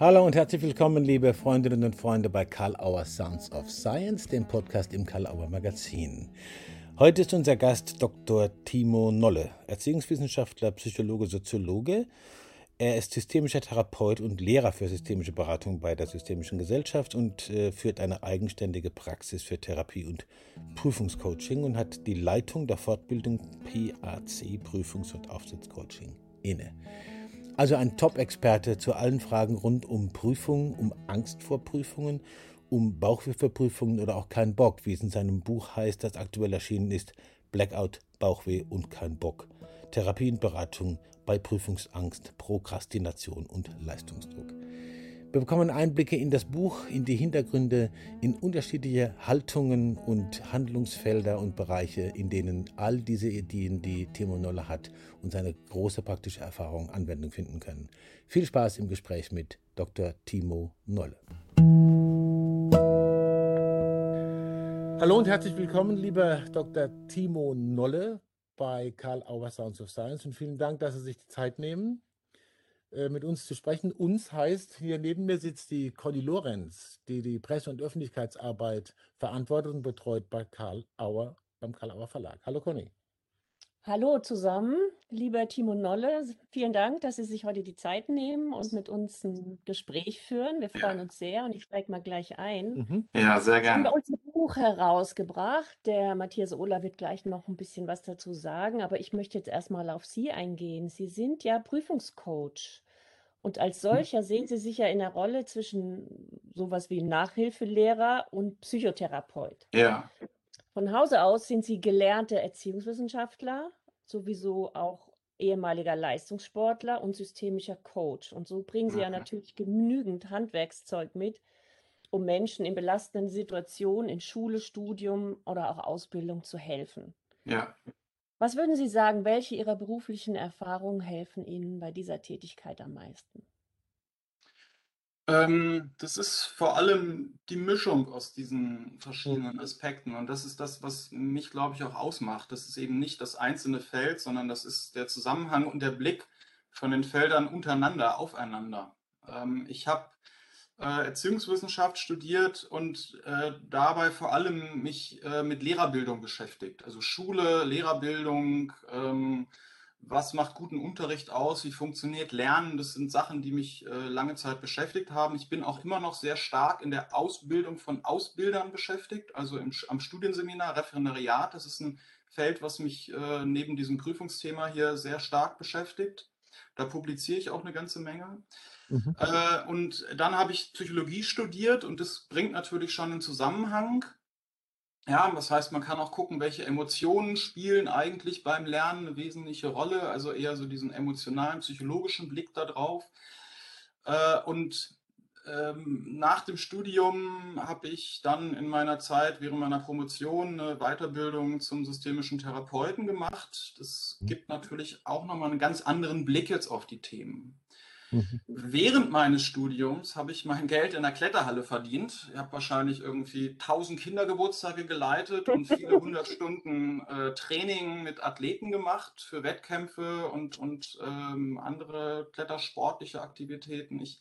Hallo und herzlich willkommen, liebe Freundinnen und Freunde, bei Karl Auer Sounds of Science, dem Podcast im Karl Auer Magazin. Heute ist unser Gast Dr. Timo Nolle, Erziehungswissenschaftler, Psychologe, Soziologe. Er ist systemischer Therapeut und Lehrer für systemische Beratung bei der Systemischen Gesellschaft und äh, führt eine eigenständige Praxis für Therapie und Prüfungscoaching und hat die Leitung der Fortbildung PAC, Prüfungs- und Aufsichtscoaching, inne. Also ein Top-Experte zu allen Fragen rund um Prüfungen, um Angst vor Prüfungen, um Bauchweh für Prüfungen oder auch kein Bock, wie es in seinem Buch heißt, das aktuell erschienen ist, Blackout, Bauchweh und kein Bock. Therapie und Beratung bei Prüfungsangst, Prokrastination und Leistungsdruck. Wir bekommen Einblicke in das Buch, in die Hintergründe, in unterschiedliche Haltungen und Handlungsfelder und Bereiche, in denen all diese Ideen, die Timo Noller hat und seine große praktische Erfahrung Anwendung finden können. Viel Spaß im Gespräch mit Dr. Timo Nolle. Hallo und herzlich willkommen, lieber Dr. Timo Nolle bei Karl Auer Sounds of Science und vielen Dank, dass Sie sich die Zeit nehmen. Äh, mit uns zu sprechen. Uns heißt, hier neben mir sitzt die Conny Lorenz, die die Presse- und Öffentlichkeitsarbeit verantwortet und betreut bei Karl Auer, beim Karl Auer Verlag. Hallo Conny. Hallo zusammen, lieber Timo Nolle. Vielen Dank, dass Sie sich heute die Zeit nehmen und mit uns ein Gespräch führen. Wir freuen ja. uns sehr und ich steige mal gleich ein. Mhm. Ja, sehr gerne. Haben unser Buch herausgebracht. Der Matthias Ohler wird gleich noch ein bisschen was dazu sagen, aber ich möchte jetzt erstmal auf Sie eingehen. Sie sind ja Prüfungscoach. Und als hm. solcher sehen Sie sich ja in der Rolle zwischen sowas wie Nachhilfelehrer und Psychotherapeut. Ja. Von Hause aus sind Sie gelernte Erziehungswissenschaftler, sowieso auch ehemaliger Leistungssportler und systemischer Coach. Und so bringen Sie ja natürlich genügend Handwerkszeug mit, um Menschen in belastenden Situationen in Schule, Studium oder auch Ausbildung zu helfen. Ja. Was würden Sie sagen, welche Ihrer beruflichen Erfahrungen helfen Ihnen bei dieser Tätigkeit am meisten? Ähm, das ist vor allem die Mischung aus diesen verschiedenen. Aspekten. Und das ist das, was mich, glaube ich, auch ausmacht. Das ist eben nicht das einzelne Feld, sondern das ist der Zusammenhang und der Blick von den Feldern untereinander, aufeinander. Ähm, ich habe äh, Erziehungswissenschaft studiert und äh, dabei vor allem mich äh, mit Lehrerbildung beschäftigt. Also Schule, Lehrerbildung, ähm, was macht guten Unterricht aus, wie funktioniert Lernen, das sind Sachen, die mich äh, lange Zeit beschäftigt haben. Ich bin auch immer noch sehr stark in der Ausbildung von Ausbildern beschäftigt, also im, am Studienseminar, Referendariat. Das ist ein Feld, was mich äh, neben diesem Prüfungsthema hier sehr stark beschäftigt. Da publiziere ich auch eine ganze Menge. Mhm. Äh, und dann habe ich Psychologie studiert und das bringt natürlich schon einen Zusammenhang. Ja, das heißt, man kann auch gucken, welche Emotionen spielen eigentlich beim Lernen eine wesentliche Rolle, also eher so diesen emotionalen, psychologischen Blick darauf. Äh, und ähm, nach dem Studium habe ich dann in meiner Zeit während meiner Promotion eine Weiterbildung zum systemischen Therapeuten gemacht. Das mhm. gibt natürlich auch nochmal einen ganz anderen Blick jetzt auf die Themen. Mhm. Während meines Studiums habe ich mein Geld in der Kletterhalle verdient. Ich habe wahrscheinlich irgendwie 1000 Kindergeburtstage geleitet und viele hundert Stunden äh, Training mit Athleten gemacht für Wettkämpfe und, und ähm, andere klettersportliche Aktivitäten. Ich,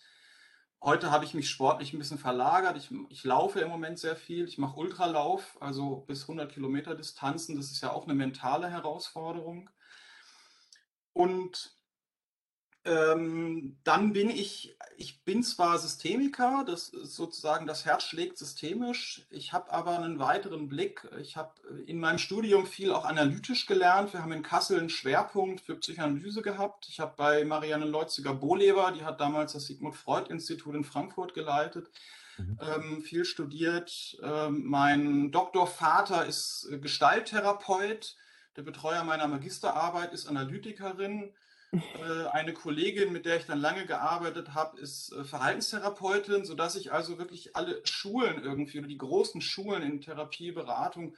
heute habe ich mich sportlich ein bisschen verlagert. Ich, ich laufe im Moment sehr viel. Ich mache Ultralauf, also bis 100 Kilometer Distanzen. Das ist ja auch eine mentale Herausforderung. Und ähm, dann bin ich, ich bin zwar Systemiker, das ist sozusagen das Herz schlägt systemisch, ich habe aber einen weiteren Blick. Ich habe in meinem Studium viel auch analytisch gelernt. Wir haben in Kassel einen Schwerpunkt für Psychoanalyse gehabt. Ich habe bei Marianne Leutziger-Bohleber, die hat damals das Sigmund Freud-Institut in Frankfurt geleitet, mhm. ähm, viel studiert. Ähm, mein Doktorvater ist Gestalttherapeut. Der Betreuer meiner Magisterarbeit ist Analytikerin. Äh, eine Kollegin, mit der ich dann lange gearbeitet habe, ist äh, Verhaltenstherapeutin, sodass ich also wirklich alle Schulen irgendwie oder die großen Schulen in Therapie, Beratung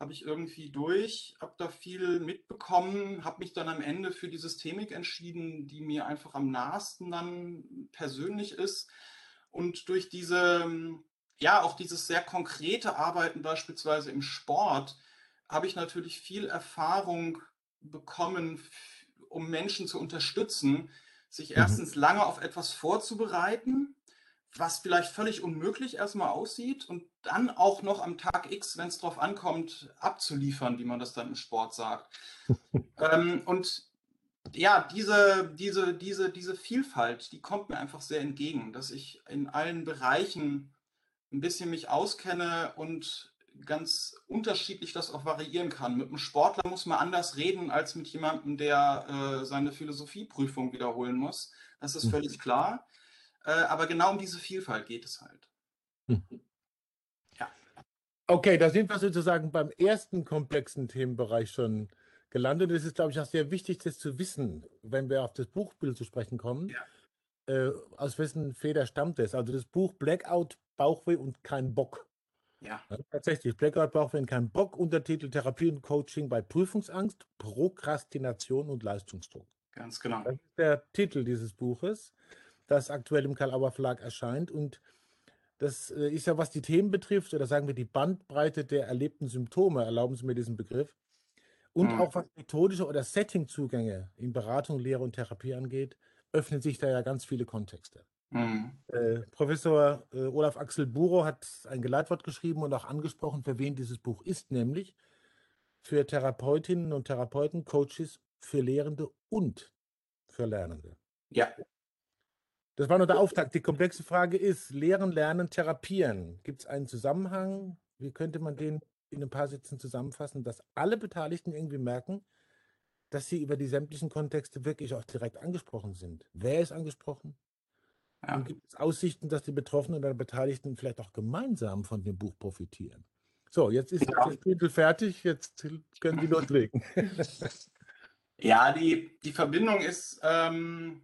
habe ich irgendwie durch, habe da viel mitbekommen, habe mich dann am Ende für die Systemik entschieden, die mir einfach am nahesten dann persönlich ist. Und durch diese, ja, auch dieses sehr konkrete Arbeiten beispielsweise im Sport, habe ich natürlich viel Erfahrung bekommen um Menschen zu unterstützen, sich mhm. erstens lange auf etwas vorzubereiten was vielleicht völlig unmöglich erstmal aussieht und dann auch noch am Tag X, wenn es drauf ankommt, abzuliefern, wie man das dann im Sport sagt. ähm, und ja, diese, diese, diese, diese Vielfalt, die kommt mir einfach sehr entgegen, dass ich in allen Bereichen ein bisschen mich auskenne und ganz unterschiedlich das auch variieren kann. Mit einem Sportler muss man anders reden als mit jemandem, der äh, seine Philosophieprüfung wiederholen muss. Das ist mhm. völlig klar. Äh, aber genau um diese Vielfalt geht es halt. Mhm. Ja. Okay, da sind wir sozusagen beim ersten komplexen Themenbereich schon gelandet. Es ist, glaube ich, auch sehr wichtig, das zu wissen, wenn wir auf das Buchbild zu sprechen kommen. Ja. Äh, aus wessen Feder stammt es? Also das Buch Blackout, Bauchweh und kein Bock. Ja. ja tatsächlich, Blackout, Bauchweh und kein Bock, Untertitel Therapie und Coaching bei Prüfungsangst, Prokrastination und Leistungsdruck. Ganz genau. Das ist der Titel dieses Buches das aktuell im Karl-Auer Verlag erscheint. Und das äh, ist ja, was die Themen betrifft, oder sagen wir die Bandbreite der erlebten Symptome, erlauben Sie mir diesen Begriff, und mhm. auch was methodische oder Setting-Zugänge in Beratung, Lehre und Therapie angeht, öffnen sich da ja ganz viele Kontexte. Mhm. Äh, Professor äh, Olaf Axel Buro hat ein Geleitwort geschrieben und auch angesprochen, für wen dieses Buch ist, nämlich für Therapeutinnen und Therapeuten, Coaches, für Lehrende und für Lernende. Ja. Das war nur der Auftakt. Die komplexe Frage ist, Lehren, Lernen, Therapieren. Gibt es einen Zusammenhang? Wie könnte man den in ein paar Sätzen zusammenfassen, dass alle Beteiligten irgendwie merken, dass sie über die sämtlichen Kontexte wirklich auch direkt angesprochen sind? Wer ist angesprochen? Ja. Und gibt es Aussichten, dass die Betroffenen oder Beteiligten vielleicht auch gemeinsam von dem Buch profitieren? So, jetzt ist ja. das Titel fertig, jetzt können Sie loslegen. Ja, die, die Verbindung ist, ähm,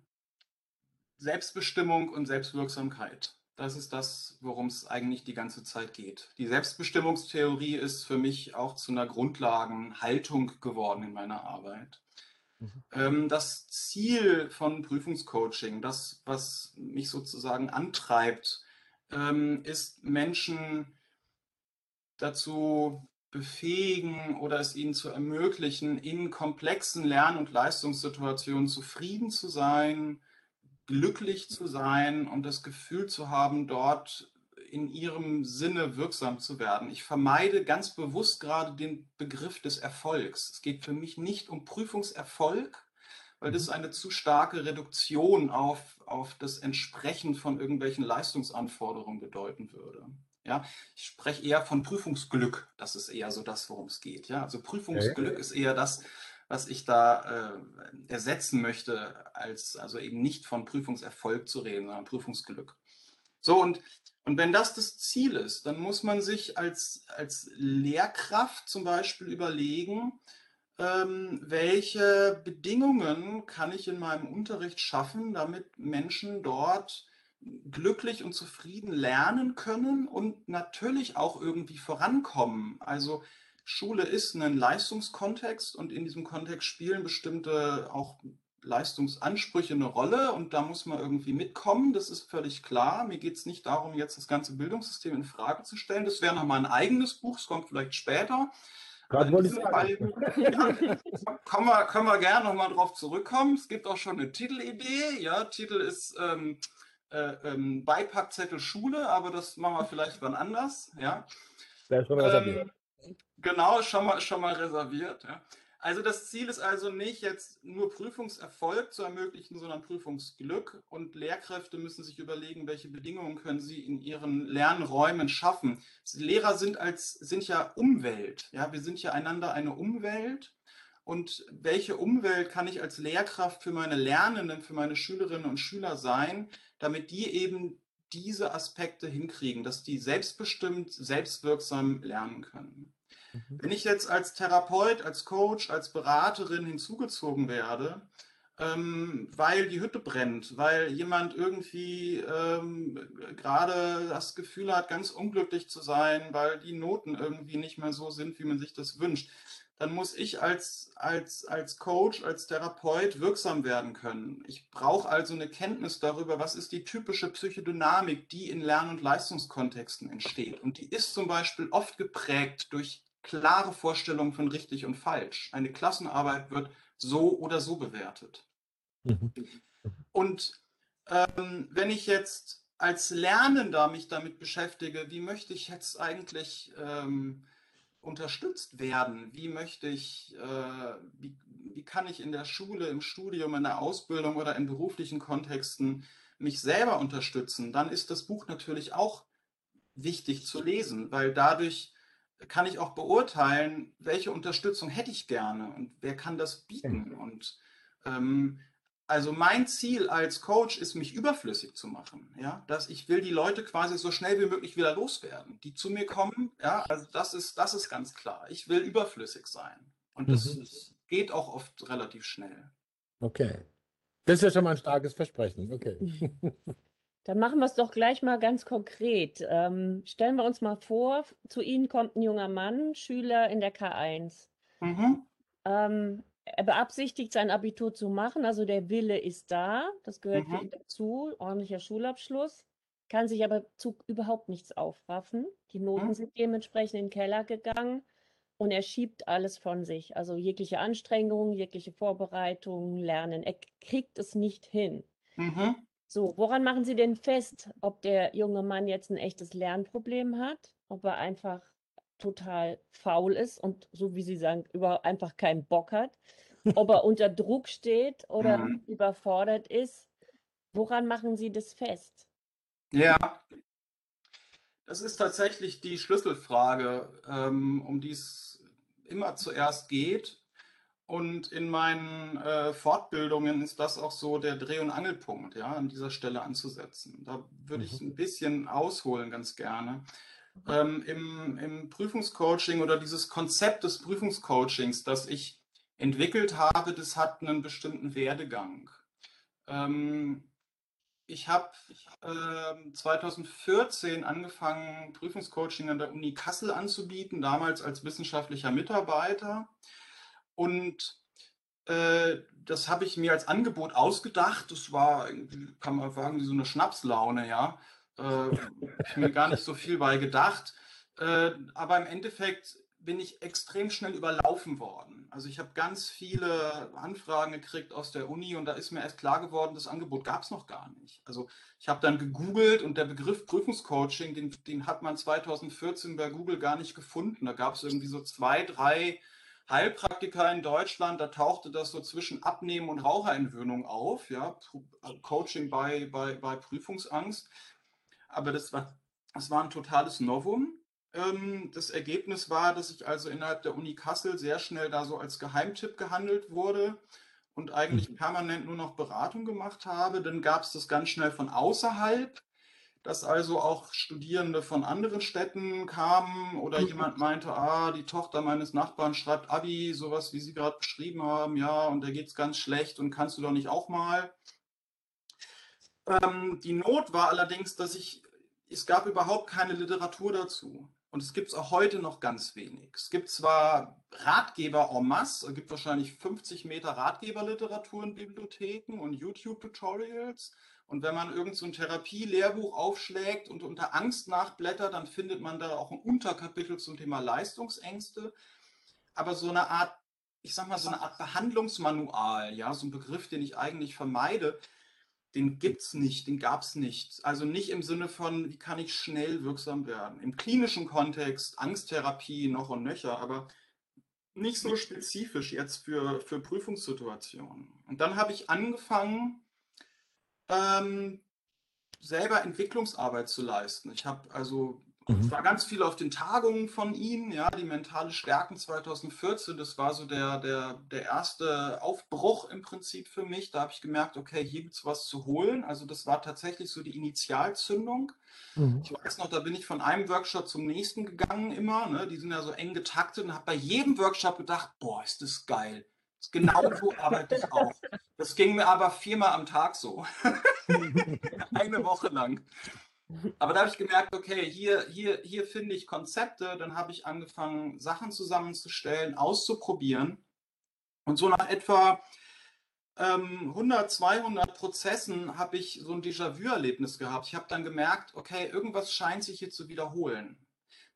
Selbstbestimmung und Selbstwirksamkeit. Das ist das, worum es eigentlich die ganze Zeit geht. Die Selbstbestimmungstheorie ist für mich auch zu einer Grundlagenhaltung geworden in meiner Arbeit. Mhm. Ähm, das Ziel von Prüfungscoaching, das, was mich sozusagen antreibt, ähm, ist Menschen dazu befähigen oder es ihnen zu ermöglichen, in komplexen Lern- und Leistungssituationen zufrieden zu sein, glücklich zu sein und das Gefühl zu haben, dort in ihrem Sinne wirksam zu werden. Ich vermeide ganz bewusst gerade den Begriff des Erfolgs. Es geht für mich nicht um Prüfungserfolg, weil das mhm. eine zu starke Reduktion auf, auf das Entsprechen von irgendwelchen Leistungsanforderungen bedeuten würde. Ja, ich spreche eher von Prüfungsglück. Das ist eher so das, worum es geht. Ja, also Prüfungsglück okay. ist eher das, was ich da äh, ersetzen möchte, als also eben nicht von Prüfungserfolg zu reden, sondern Prüfungsglück. So, und, und wenn das das Ziel ist, dann muss man sich als, als Lehrkraft zum Beispiel überlegen, ähm, welche Bedingungen kann ich in meinem Unterricht schaffen, damit Menschen dort glücklich und zufrieden lernen können und natürlich auch irgendwie vorankommen. Also Schule ist ein Leistungskontext und in diesem Kontext spielen bestimmte auch Leistungsansprüche eine Rolle und da muss man irgendwie mitkommen, das ist völlig klar. Mir geht es nicht darum, jetzt das ganze Bildungssystem in Frage zu stellen. Das wäre nochmal ein eigenes Buch, es kommt vielleicht später. Gerade wollte ich sagen. Ja, können, wir, können wir gerne nochmal drauf zurückkommen. Es gibt auch schon eine Titelidee. Ja, Titel ist ähm, äh, ähm, Beipackzettel Schule, aber das machen wir vielleicht wann anders. Ja. Da ist schon ähm, Genau, schon mal, schon mal reserviert. Ja. Also das Ziel ist also nicht jetzt nur Prüfungserfolg zu ermöglichen, sondern Prüfungsglück. Und Lehrkräfte müssen sich überlegen, welche Bedingungen können sie in ihren Lernräumen schaffen. Lehrer sind als sind ja Umwelt. Ja, wir sind ja einander eine Umwelt. Und welche Umwelt kann ich als Lehrkraft für meine Lernenden, für meine Schülerinnen und Schüler sein, damit die eben diese Aspekte hinkriegen, dass die selbstbestimmt, selbstwirksam lernen können. Mhm. Wenn ich jetzt als Therapeut, als Coach, als Beraterin hinzugezogen werde, ähm, weil die Hütte brennt, weil jemand irgendwie ähm, gerade das Gefühl hat, ganz unglücklich zu sein, weil die Noten irgendwie nicht mehr so sind, wie man sich das wünscht, dann muss ich als, als, als Coach, als Therapeut wirksam werden können. Ich brauche also eine Kenntnis darüber, was ist die typische Psychodynamik, die in Lern- und Leistungskontexten entsteht. Und die ist zum Beispiel oft geprägt durch klare Vorstellungen von richtig und falsch. Eine Klassenarbeit wird so oder so bewertet. Mhm. Und ähm, wenn ich jetzt als Lernender mich damit beschäftige, wie möchte ich jetzt eigentlich ähm, unterstützt werden? Wie möchte ich, äh, wie, wie kann ich in der Schule, im Studium, in der Ausbildung oder in beruflichen Kontexten mich selber unterstützen? Dann ist das Buch natürlich auch wichtig zu lesen, weil dadurch kann ich auch beurteilen, welche Unterstützung hätte ich gerne und wer kann das bieten. Und ähm, also mein Ziel als Coach ist, mich überflüssig zu machen. Ja, dass ich will die Leute quasi so schnell wie möglich wieder loswerden, die zu mir kommen. Ja, also das ist, das ist ganz klar. Ich will überflüssig sein. Und das mhm. geht auch oft relativ schnell. Okay. Das ist ja schon mal ein starkes Versprechen. Okay. Dann machen wir es doch gleich mal ganz konkret. Ähm, stellen wir uns mal vor, zu Ihnen kommt ein junger Mann, Schüler in der K1. Mhm. Ähm, er beabsichtigt, sein Abitur zu machen, also der Wille ist da, das gehört mhm. dazu, ordentlicher Schulabschluss, kann sich aber zu überhaupt nichts aufraffen. Die Noten mhm. sind dementsprechend in den Keller gegangen und er schiebt alles von sich, also jegliche Anstrengung, jegliche Vorbereitung, Lernen. Er kriegt es nicht hin. Mhm. So, woran machen Sie denn fest, ob der junge Mann jetzt ein echtes Lernproblem hat, ob er einfach total faul ist und so wie Sie sagen, über einfach keinen Bock hat, ob er unter Druck steht oder mhm. überfordert ist. Woran machen Sie das fest? Ja, das ist tatsächlich die Schlüsselfrage, ähm, um die es immer zuerst geht. Und in meinen äh, Fortbildungen ist das auch so der Dreh- und Angelpunkt, ja, an dieser Stelle anzusetzen. Da würde ich mhm. ein bisschen ausholen, ganz gerne. Ähm, im, Im Prüfungscoaching oder dieses Konzept des Prüfungscoachings, das ich entwickelt habe, das hat einen bestimmten Werdegang. Ähm, ich habe äh, 2014 angefangen, Prüfungscoaching an der Uni Kassel anzubieten, damals als wissenschaftlicher Mitarbeiter. Und äh, das habe ich mir als Angebot ausgedacht. Das war, kann man sagen, so eine Schnapslaune, ja. Äh, ich mir gar nicht so viel bei gedacht. Äh, aber im Endeffekt bin ich extrem schnell überlaufen worden. Also ich habe ganz viele Anfragen gekriegt aus der Uni und da ist mir erst klar geworden, das Angebot gab es noch gar nicht. Also ich habe dann gegoogelt und der Begriff Prüfungscoaching, den, den hat man 2014 bei Google gar nicht gefunden. Da gab es irgendwie so zwei, drei Heilpraktiker in Deutschland, da tauchte das so zwischen Abnehmen und Raucherentwöhnung auf, ja, Coaching bei, bei, bei Prüfungsangst. Aber das war, das war ein totales Novum. Ähm, das Ergebnis war, dass ich also innerhalb der Uni Kassel sehr schnell da so als Geheimtipp gehandelt wurde und eigentlich mhm. permanent nur noch Beratung gemacht habe. Dann gab es das ganz schnell von außerhalb dass also auch Studierende von anderen Städten kamen oder mhm. jemand meinte, ah, die Tochter meines Nachbarn schreibt Abi, sowas wie Sie gerade beschrieben haben, ja, und da geht es ganz schlecht und kannst du doch nicht auch mal. Ähm, die Not war allerdings, dass ich, es gab überhaupt keine Literatur dazu. Und es gibt es auch heute noch ganz wenig. Es gibt zwar Ratgeber en masse, es gibt wahrscheinlich 50 Meter Ratgeberliteratur in Bibliotheken und YouTube-Tutorials, und wenn man irgend so ein Therapie-Lehrbuch aufschlägt und unter Angst nachblättert, dann findet man da auch ein Unterkapitel zum Thema Leistungsängste. Aber so eine Art, ich sag mal, so eine Art Behandlungsmanual, ja, so ein Begriff, den ich eigentlich vermeide, den gibt es nicht, den gab es nicht. Also nicht im Sinne von, wie kann ich schnell wirksam werden. Im klinischen Kontext, Angsttherapie noch und nöcher, aber nicht so spezifisch jetzt für, für Prüfungssituationen. Und dann habe ich angefangen, ähm, selber Entwicklungsarbeit zu leisten. Ich habe also mhm. war ganz viel auf den Tagungen von ihm, ja, die mentale Stärken 2014, das war so der, der, der erste Aufbruch im Prinzip für mich. Da habe ich gemerkt, okay, hier gibt es was zu holen. Also das war tatsächlich so die Initialzündung. Mhm. Ich weiß noch, da bin ich von einem Workshop zum nächsten gegangen immer. Ne? Die sind ja so eng getaktet und habe bei jedem Workshop gedacht, boah, ist das geil. Genau so arbeite ich auch. Das ging mir aber viermal am Tag so. Eine Woche lang. Aber da habe ich gemerkt, okay, hier, hier, hier finde ich Konzepte. Dann habe ich angefangen, Sachen zusammenzustellen, auszuprobieren. Und so nach etwa ähm, 100, 200 Prozessen habe ich so ein Déjà-vu-Erlebnis gehabt. Ich habe dann gemerkt, okay, irgendwas scheint sich hier zu wiederholen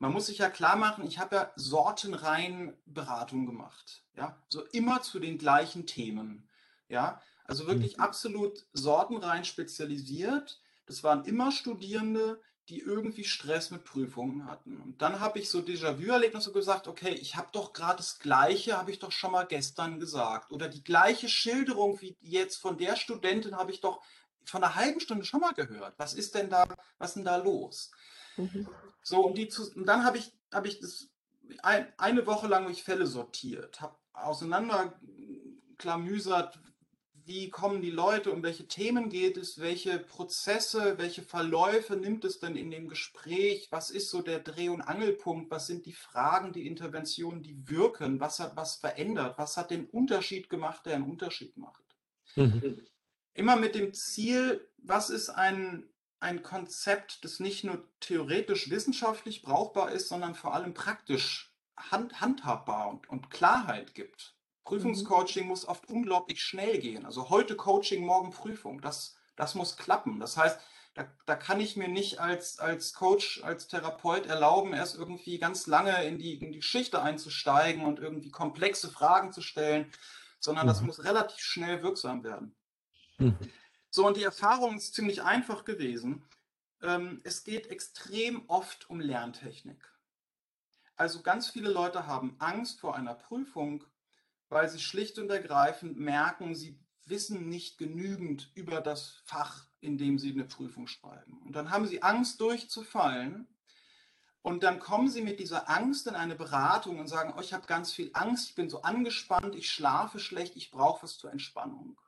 man muss sich ja klar machen, ich habe ja sortenrein Beratung gemacht. Ja, so immer zu den gleichen Themen. Ja, also wirklich mhm. absolut sortenrein spezialisiert. das waren immer Studierende, die irgendwie Stress mit Prüfungen hatten. Und dann habe ich so Déjà-vu-Erlebnisse gesagt, okay, ich habe doch gerade das Gleiche, habe ich doch schon mal gestern gesagt. Oder die gleiche Schilderung wie jetzt von der Studentin habe ich doch von einer halben Stunde schon mal gehört. Was ist denn da, was ist denn da los? Mhm. So, und, die, und dann habe ich, habe ich das ein, eine Woche lang ich Fälle sortiert, habe auseinanderklamüsert, wie kommen die Leute, um welche Themen geht es, welche Prozesse, welche Verläufe nimmt es denn in dem Gespräch, was ist so der Dreh- und Angelpunkt, was sind die Fragen, die Interventionen, die wirken, was hat was verändert, was hat den Unterschied gemacht, der einen Unterschied macht. Mhm. Immer mit dem Ziel, was ist ein, ein Konzept, das nicht nur theoretisch wissenschaftlich brauchbar ist, sondern vor allem praktisch hand, handhabbar und, und Klarheit gibt. Prüfungscoaching mhm. muss oft unglaublich schnell gehen. Also heute Coaching, morgen Prüfung. Das, das muss klappen. Das heißt, da, da kann ich mir nicht als, als Coach, als Therapeut erlauben, erst irgendwie ganz lange in die, in die Geschichte einzusteigen und irgendwie komplexe Fragen zu stellen, sondern mhm. das muss relativ schnell wirksam werden. Mhm. So, und die Erfahrung ist ziemlich einfach gewesen. Ähm, es geht extrem oft um Lerntechnik. Also ganz viele Leute haben Angst vor einer Prüfung, weil sie schlicht und ergreifend merken, sie wissen nicht genügend über das Fach, in dem sie eine Prüfung schreiben. Und dann haben sie Angst durchzufallen. Und dann kommen sie mit dieser Angst in eine Beratung und sagen, oh, ich habe ganz viel Angst, ich bin so angespannt, ich schlafe schlecht, ich brauche was zur Entspannung.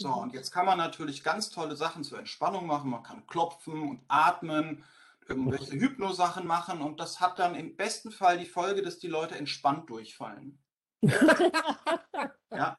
So, und jetzt kann man natürlich ganz tolle Sachen zur Entspannung machen. Man kann klopfen und atmen, irgendwelche Hypnosachen machen und das hat dann im besten Fall die Folge, dass die Leute entspannt durchfallen ja.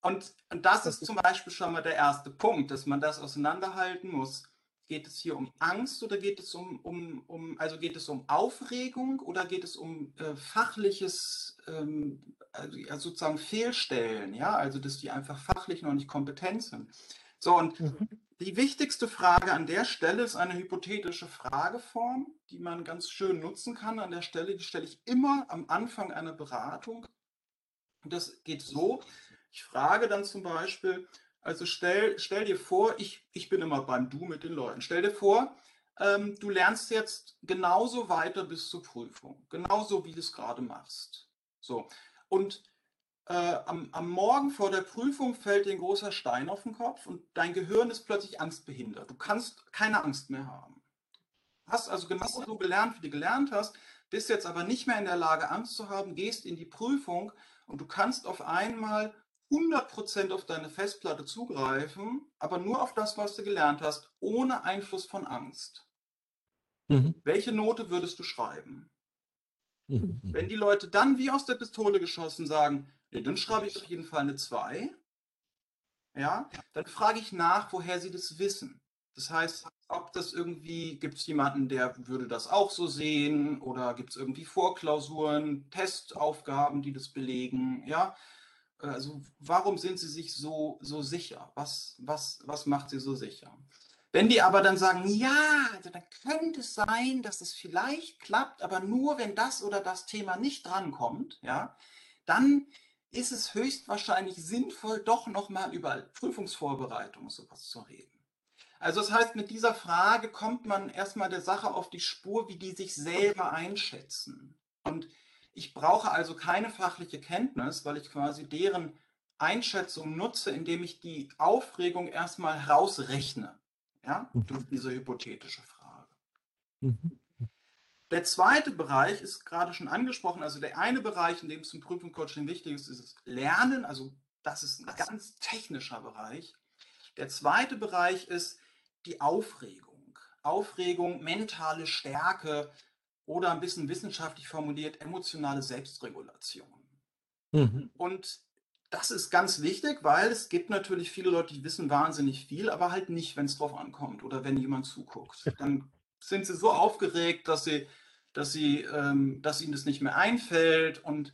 Und, und das ist zum Beispiel schon mal der erste Punkt, dass man das auseinanderhalten muss. Geht es hier um Angst oder geht es um, um, um also geht es um Aufregung oder geht es um äh, fachliches, ähm, also, also sozusagen Fehlstellen, ja, also dass die einfach fachlich noch nicht kompetent sind. So, und mhm. Die wichtigste Frage an der Stelle ist eine hypothetische Frageform, die man ganz schön nutzen kann. An der Stelle, die stelle ich immer am Anfang einer Beratung. Und das geht so, ich frage dann zum Beispiel, also stell, stell dir vor, ich, ich bin immer beim Du mit den Leuten. Stell dir vor, ähm, du lernst jetzt genauso weiter bis zur Prüfung, genauso wie du es gerade machst. So. Und äh, am, am, Morgen vor der Prüfung fällt dir ein großer Stein auf den Kopf und dein Gehirn ist plötzlich angstbehindert. Du kannst keine Angst mehr haben. Hast also genau so gelernt, wie du gelernt hast, bist jetzt aber nicht mehr in der Lage, Angst zu haben, gehst in die Prüfung und du kannst auf einmal 100% auf deine Festplatte zugreifen, aber nur auf das, was du gelernt hast, ohne Einfluss von Angst. Mhm. Welche Note würdest du schreiben? Mhm. Wenn die Leute dann wie aus der Pistole geschossen sagen, ja, dann schreibe ich auf jeden Fall eine 2. Ja, dann frage ich nach, woher sie das wissen. Das heißt, ob das irgendwie, gibt es jemanden, der würde das auch so sehen oder gibt es irgendwie Vorklausuren, Testaufgaben, die das belegen, ja. Also warum sind sie sich so, so sicher? Was, was, was macht sie so sicher? Wenn die aber dann sagen, ja, also dann könnte es sein, dass es vielleicht klappt, aber nur wenn das oder das Thema nicht drankommt, ja, dann ist es höchstwahrscheinlich sinnvoll, doch nochmal über Prüfungsvorbereitung und sowas zu reden. Also das heißt, mit dieser Frage kommt man erstmal der Sache auf die Spur, wie die sich selber einschätzen. Und ich brauche also keine fachliche Kenntnis, weil ich quasi deren Einschätzung nutze, indem ich die Aufregung erstmal herausrechne. Ja, mhm. durch diese hypothetische Frage. Mhm. Der zweite Bereich ist gerade schon angesprochen. Also der eine Bereich, in dem es zum Prüfungscoaching wichtig ist, ist das Lernen. Also das ist ein ganz technischer Bereich. Der zweite Bereich ist die Aufregung. Aufregung, mentale Stärke oder ein bisschen wissenschaftlich formuliert emotionale Selbstregulation. Mhm. Und das ist ganz wichtig, weil es gibt natürlich viele Leute, die wissen wahnsinnig viel, aber halt nicht, wenn es drauf ankommt oder wenn jemand zuguckt. Dann sind sie so aufgeregt, dass sie, dass sie, ähm, dass ihnen das nicht mehr einfällt und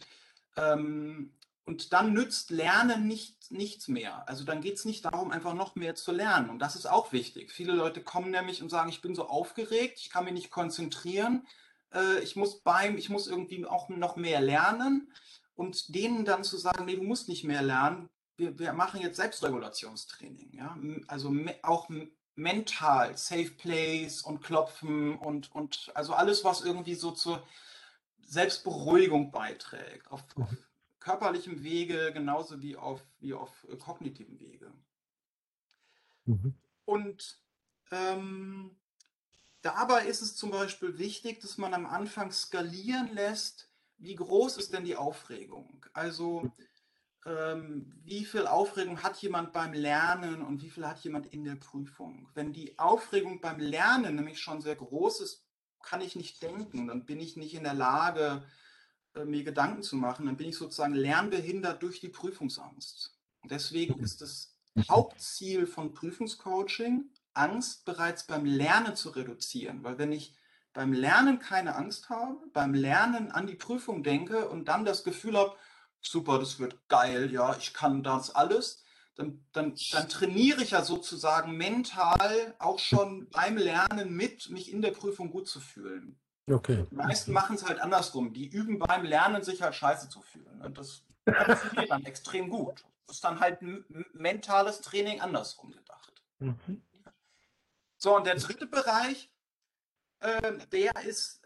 ähm, und dann nützt Lernen nicht, nichts mehr. Also dann geht es nicht darum, einfach noch mehr zu lernen. Und das ist auch wichtig. Viele Leute kommen nämlich und sagen, ich bin so aufgeregt, ich kann mich nicht konzentrieren, äh, ich muss beim, ich muss irgendwie auch noch mehr lernen. Und denen dann zu sagen, nee, du musst nicht mehr lernen, wir, wir machen jetzt Selbstregulationstraining. Ja? Also auch mental, Safe Place und Klopfen und, und also alles, was irgendwie so zur Selbstberuhigung beiträgt, auf, auf mhm. körperlichem Wege genauso wie auf, wie auf äh, kognitiven Wege. Mhm. Und ähm, dabei ist es zum Beispiel wichtig, dass man am Anfang skalieren lässt, wie groß ist denn die Aufregung? Also ähm, wie viel Aufregung hat jemand beim Lernen und wie viel hat jemand in der Prüfung? Wenn die Aufregung beim Lernen nämlich schon sehr groß ist, kann ich nicht denken, dann bin ich nicht in der Lage, äh, mir Gedanken zu machen, dann bin ich sozusagen lernbehindert durch die Prüfungsangst. Und deswegen ist das Hauptziel von Prüfungscoaching, Angst bereits beim Lernen zu reduzieren. Weil wenn ich beim Lernen keine Angst habe, beim Lernen an die Prüfung denke und dann das Gefühl habe, super, das wird geil, ja, ich kann das alles, dann, dann, dann trainiere ich ja sozusagen mental auch schon beim Lernen mit, mich in der Prüfung gut zu fühlen. Okay. Die meisten machen es halt andersrum. Die üben beim Lernen, sich halt scheiße zu fühlen. Und das funktioniert dann extrem gut. Das ist dann halt ein mentales Training andersrum gedacht. Mhm. So, und der dritte Bereich, äh, der ist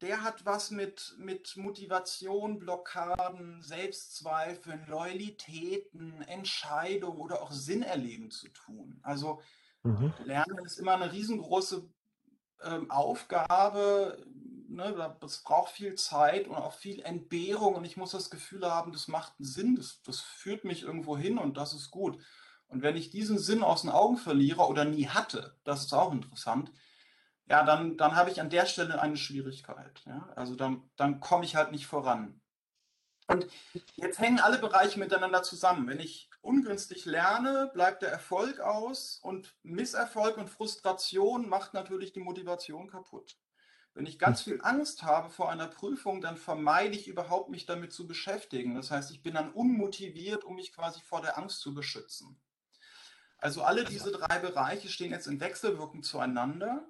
der hat was mit, mit Motivation, Blockaden, Selbstzweifeln, Loyalitäten, Entscheidungen oder auch Sinnerleben zu tun. Also mhm. Lernen ist immer eine riesengroße ähm, Aufgabe. Ne? Das braucht viel Zeit und auch viel Entbehrung und ich muss das Gefühl haben, das macht einen Sinn, das, das führt mich irgendwo hin und das ist gut. Und wenn ich diesen Sinn aus den Augen verliere oder nie hatte, das ist auch interessant, ja, dann, dann habe ich an der Stelle eine Schwierigkeit. Ja? Also dann, dann komme ich halt nicht voran. Und jetzt hängen alle Bereiche miteinander zusammen. Wenn ich ungünstig lerne, bleibt der Erfolg aus und Misserfolg und Frustration macht natürlich die Motivation kaputt. Wenn ich ganz viel Angst habe vor einer Prüfung, dann vermeide ich überhaupt, mich damit zu beschäftigen. Das heißt, ich bin dann unmotiviert, um mich quasi vor der Angst zu beschützen. Also alle diese drei Bereiche stehen jetzt in Wechselwirkung zueinander.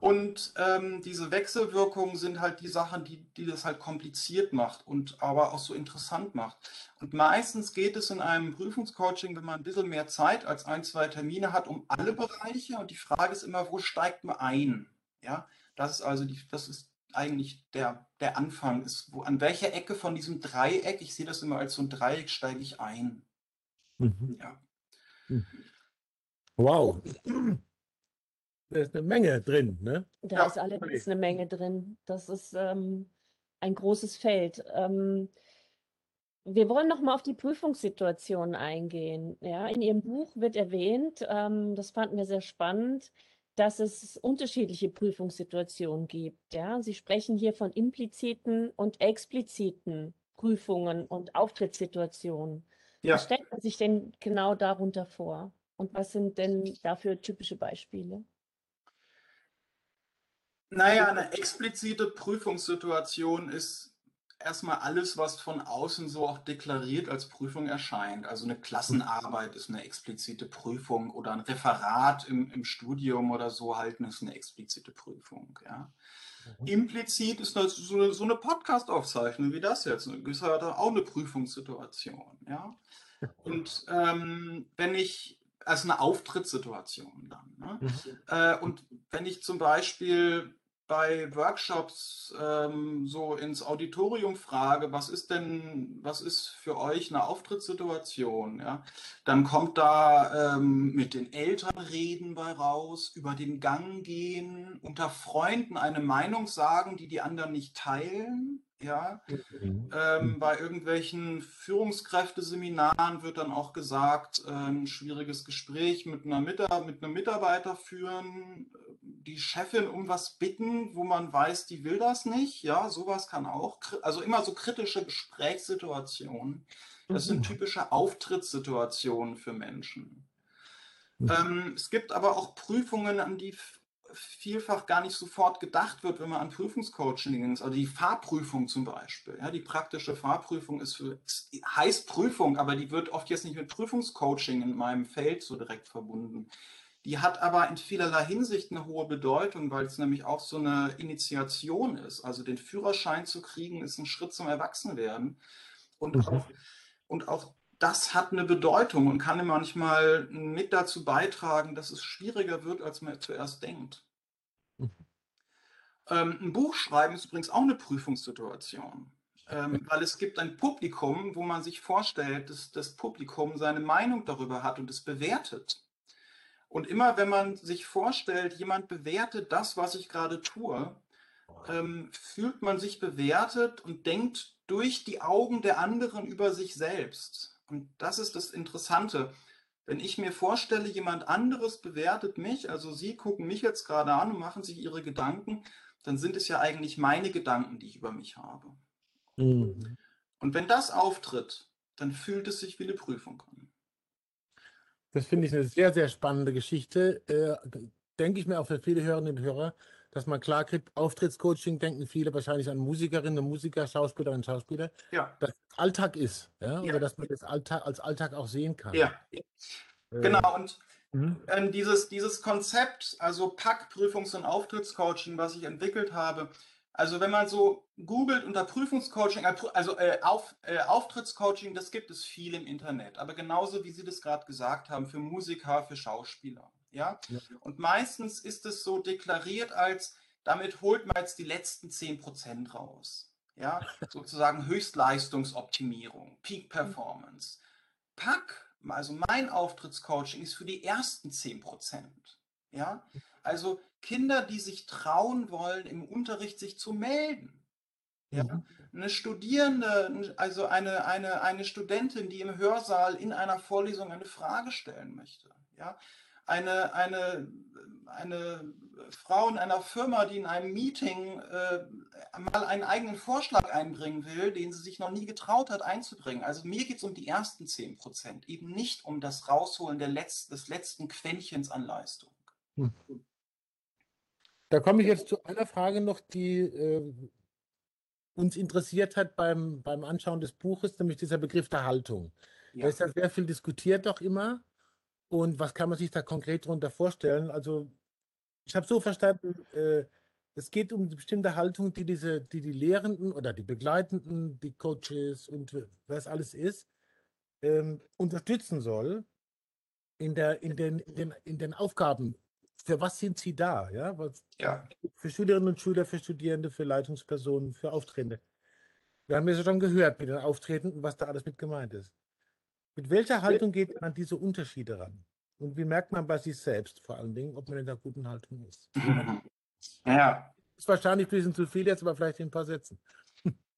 Und ähm, diese Wechselwirkungen sind halt die Sachen, die, die das halt kompliziert macht und aber auch so interessant macht. Und meistens geht es in einem Prüfungscoaching, wenn man ein bisschen mehr Zeit als ein, zwei Termine hat, um alle Bereiche. Und die Frage ist immer, wo steigt man ein? Ja, das ist also die, das ist eigentlich der, der Anfang, ist, wo, an welcher Ecke von diesem Dreieck, ich sehe das immer als so ein Dreieck, steige ich ein. Mhm. Ja. Mhm. Wow. Da ist eine Menge drin, ne? Da ja. ist allerdings eine Menge drin. Das ist ähm, ein großes Feld. Ähm, wir wollen noch mal auf die Prüfungssituation eingehen. Ja, in Ihrem Buch wird erwähnt, ähm, das fanden wir sehr spannend, dass es unterschiedliche Prüfungssituationen gibt. Ja, Sie sprechen hier von impliziten und expliziten Prüfungen und Auftrittssituationen. Ja. Was stellt man sich denn genau darunter vor? Und was sind denn dafür typische Beispiele? Naja, eine explizite Prüfungssituation ist erstmal alles, was von außen so auch deklariert als Prüfung erscheint. Also eine Klassenarbeit ist eine explizite Prüfung oder ein Referat im, im Studium oder so halten ist eine explizite Prüfung. Ja. Mhm. Implizit ist das so, so eine Podcast-Aufzeichnung wie das jetzt. Das ist halt auch eine Prüfungssituation. Ja. Und ähm, wenn ich also eine Auftrittssituation dann. Ne? Mhm. Äh, und wenn ich zum Beispiel bei Workshops ähm, so ins Auditorium frage, was ist denn, was ist für euch eine Auftrittssituation, ja, dann kommt da ähm, mit den Eltern reden bei raus, über den Gang gehen, unter Freunden eine Meinung sagen, die die anderen nicht teilen, ja. Mhm. Ähm, bei irgendwelchen Führungskräfteseminaren wird dann auch gesagt, äh, ein schwieriges Gespräch mit, einer mit einem Mitarbeiter führen, die Chefin um was bitten, wo man weiß, die will das nicht. Ja, sowas kann auch. Also immer so kritische Gesprächssituationen. Das mhm. sind typische Auftrittssituationen für Menschen. Mhm. Ähm, es gibt aber auch Prüfungen, an die vielfach gar nicht sofort gedacht wird, wenn man an Prüfungscoaching denkt. Also die Fahrprüfung zum Beispiel. Ja, die praktische Fahrprüfung ist für heißt Prüfung, aber die wird oft jetzt nicht mit Prüfungscoaching in meinem Feld so direkt verbunden. Die hat aber in vielerlei Hinsicht eine hohe Bedeutung, weil es nämlich auch so eine Initiation ist. Also den Führerschein zu kriegen, ist ein Schritt zum Erwachsenwerden. Und, mhm. auch, und auch das hat eine Bedeutung und kann manchmal mit dazu beitragen, dass es schwieriger wird, als man zuerst denkt. Mhm. Ähm, ein Buch schreiben ist übrigens auch eine Prüfungssituation, ähm, weil es gibt ein Publikum, wo man sich vorstellt, dass das Publikum seine Meinung darüber hat und es bewertet. Und immer wenn man sich vorstellt, jemand bewertet das, was ich gerade tue, ähm, fühlt man sich bewertet und denkt durch die Augen der anderen über sich selbst. Und das ist das Interessante. Wenn ich mir vorstelle, jemand anderes bewertet mich, also Sie gucken mich jetzt gerade an und machen sich Ihre Gedanken, dann sind es ja eigentlich meine Gedanken, die ich über mich habe. Mhm. Und wenn das auftritt, dann fühlt es sich wie eine Prüfung an. Das finde ich eine sehr, sehr spannende Geschichte. Äh, denke ich mir auch für viele Hörerinnen und Hörer, dass man klar kriegt, Auftrittscoaching denken viele wahrscheinlich an Musikerinnen und Musiker, Schauspielerinnen und Schauspieler, ja. dass Alltag ist, ja? ja. oder dass man das Alltag, als Alltag auch sehen kann. Ja, äh, genau. Und mhm. ähm, dieses, dieses Konzept, also PAC, Prüfungs- und Auftrittscoaching, was ich entwickelt habe, also wenn man so googelt unter Prüfungscoaching, äh, also äh, auf, äh, Auftrittscoaching, das gibt es viel im Internet, aber genauso wie Sie das gerade gesagt haben, für Musiker, für Schauspieler. Ja? ja? Und meistens ist es so deklariert als, damit holt man jetzt die letzten 10% raus. Ja, sozusagen Höchstleistungsoptimierung, Peak Performance. Pack, also mein Auftrittscoaching ist für die ersten 10%. Ja, also Kinder, die sich trauen wollen, im Unterricht sich zu melden. Ja, mhm. eine Studierende, also eine, eine, eine Studentin, die im Hörsaal in einer Vorlesung eine Frage stellen möchte. Ja, eine, eine, eine Frau in einer Firma, die in einem Meeting äh, mal einen eigenen Vorschlag einbringen will, den sie sich noch nie getraut hat einzubringen. Also mir geht es um die ersten 10 Prozent, eben nicht um das Rausholen der Letz-, des letzten Quäntchens an Leistung. Hm. Da komme ich jetzt zu einer Frage noch, die äh, uns interessiert hat beim, beim Anschauen des Buches, nämlich dieser Begriff der Haltung. Ja. Da ist ja sehr viel diskutiert doch immer. Und was kann man sich da konkret darunter vorstellen? Also, ich habe so verstanden, äh, es geht um eine bestimmte Haltung, die diese, die die Lehrenden oder die Begleitenden, die Coaches und was alles ist, ähm, unterstützen soll in, der, in, den, in, den, in den Aufgaben. Für was sind sie da? Ja? Was, ja. Für Schülerinnen und Schüler, für Studierende, für Leitungspersonen, für Auftretende. Wir haben ja schon gehört mit den Auftretenden, was da alles mit gemeint ist. Mit welcher Haltung geht man an diese Unterschiede ran? Und wie merkt man bei sich selbst vor allen Dingen, ob man in der guten Haltung ist? Ja. Ist wahrscheinlich ein bisschen zu viel jetzt, aber vielleicht in ein paar Sätzen.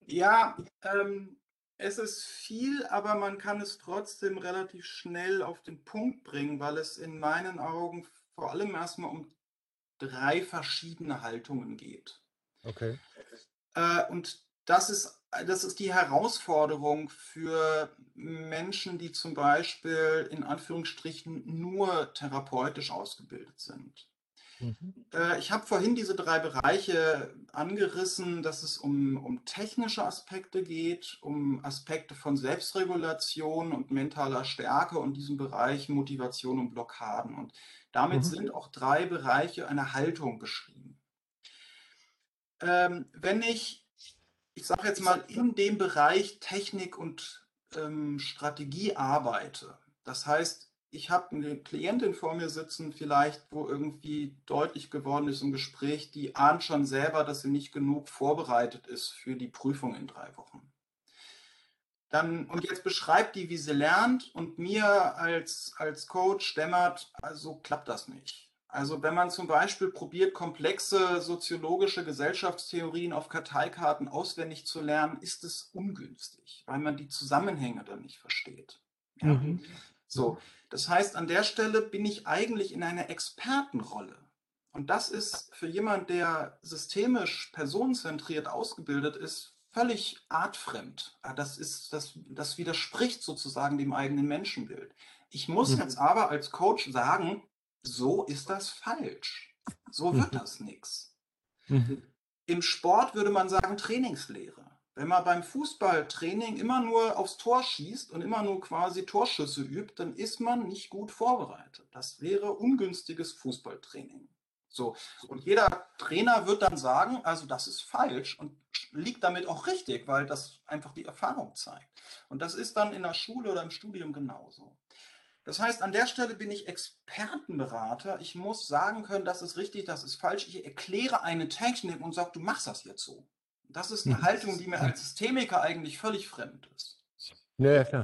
Ja, ähm, es ist viel, aber man kann es trotzdem relativ schnell auf den Punkt bringen, weil es in meinen Augen vor allem erstmal um drei verschiedene Haltungen geht. Okay. Äh, und das ist, das ist die Herausforderung für Menschen, die zum Beispiel in Anführungsstrichen nur therapeutisch ausgebildet sind. Mhm. Äh, ich habe vorhin diese drei Bereiche angerissen, dass es um, um technische Aspekte geht, um Aspekte von Selbstregulation und mentaler Stärke und diesem Bereich Motivation und Blockaden. Und damit mhm. sind auch drei Bereiche einer Haltung beschrieben. Ähm, wenn ich ich sage jetzt mal, in dem Bereich Technik und ähm, Strategie arbeite. Das heißt, ich habe eine Klientin vor mir sitzen, vielleicht, wo irgendwie deutlich geworden ist im Gespräch, die ahnt schon selber, dass sie nicht genug vorbereitet ist für die Prüfung in drei Wochen. Dann, und jetzt beschreibt die, wie sie lernt, und mir als, als Coach dämmert, also klappt das nicht. Also wenn man zum Beispiel probiert, komplexe soziologische Gesellschaftstheorien auf Karteikarten auswendig zu lernen, ist es ungünstig, weil man die Zusammenhänge dann nicht versteht. Ja? Mhm. So, das heißt, an der Stelle bin ich eigentlich in einer Expertenrolle. Und das ist für jemand, der systemisch personenzentriert ausgebildet ist, völlig artfremd. Das, ist, das, das widerspricht sozusagen dem eigenen Menschenbild. Ich muss mhm. jetzt aber als Coach sagen, so ist das falsch. So wird mhm. das nichts. Mhm. Im Sport würde man sagen Trainingslehre. Wenn man beim Fußballtraining immer nur aufs Tor schießt und immer nur quasi Torschüsse übt, dann ist man nicht gut vorbereitet. Das wäre ungünstiges Fußballtraining. So. Und jeder Trainer wird dann sagen, also das ist falsch und liegt damit auch richtig, weil das einfach die Erfahrung zeigt. Und das ist dann in der Schule oder im Studium genauso. Das heißt, an der Stelle bin ich Expertenberater. Ich muss sagen können, das ist richtig, das ist falsch. Ich erkläre eine Technik und sage, du machst das jetzt so. Das ist eine Haltung, die mir als Systemiker eigentlich völlig fremd ist. Ja, klar.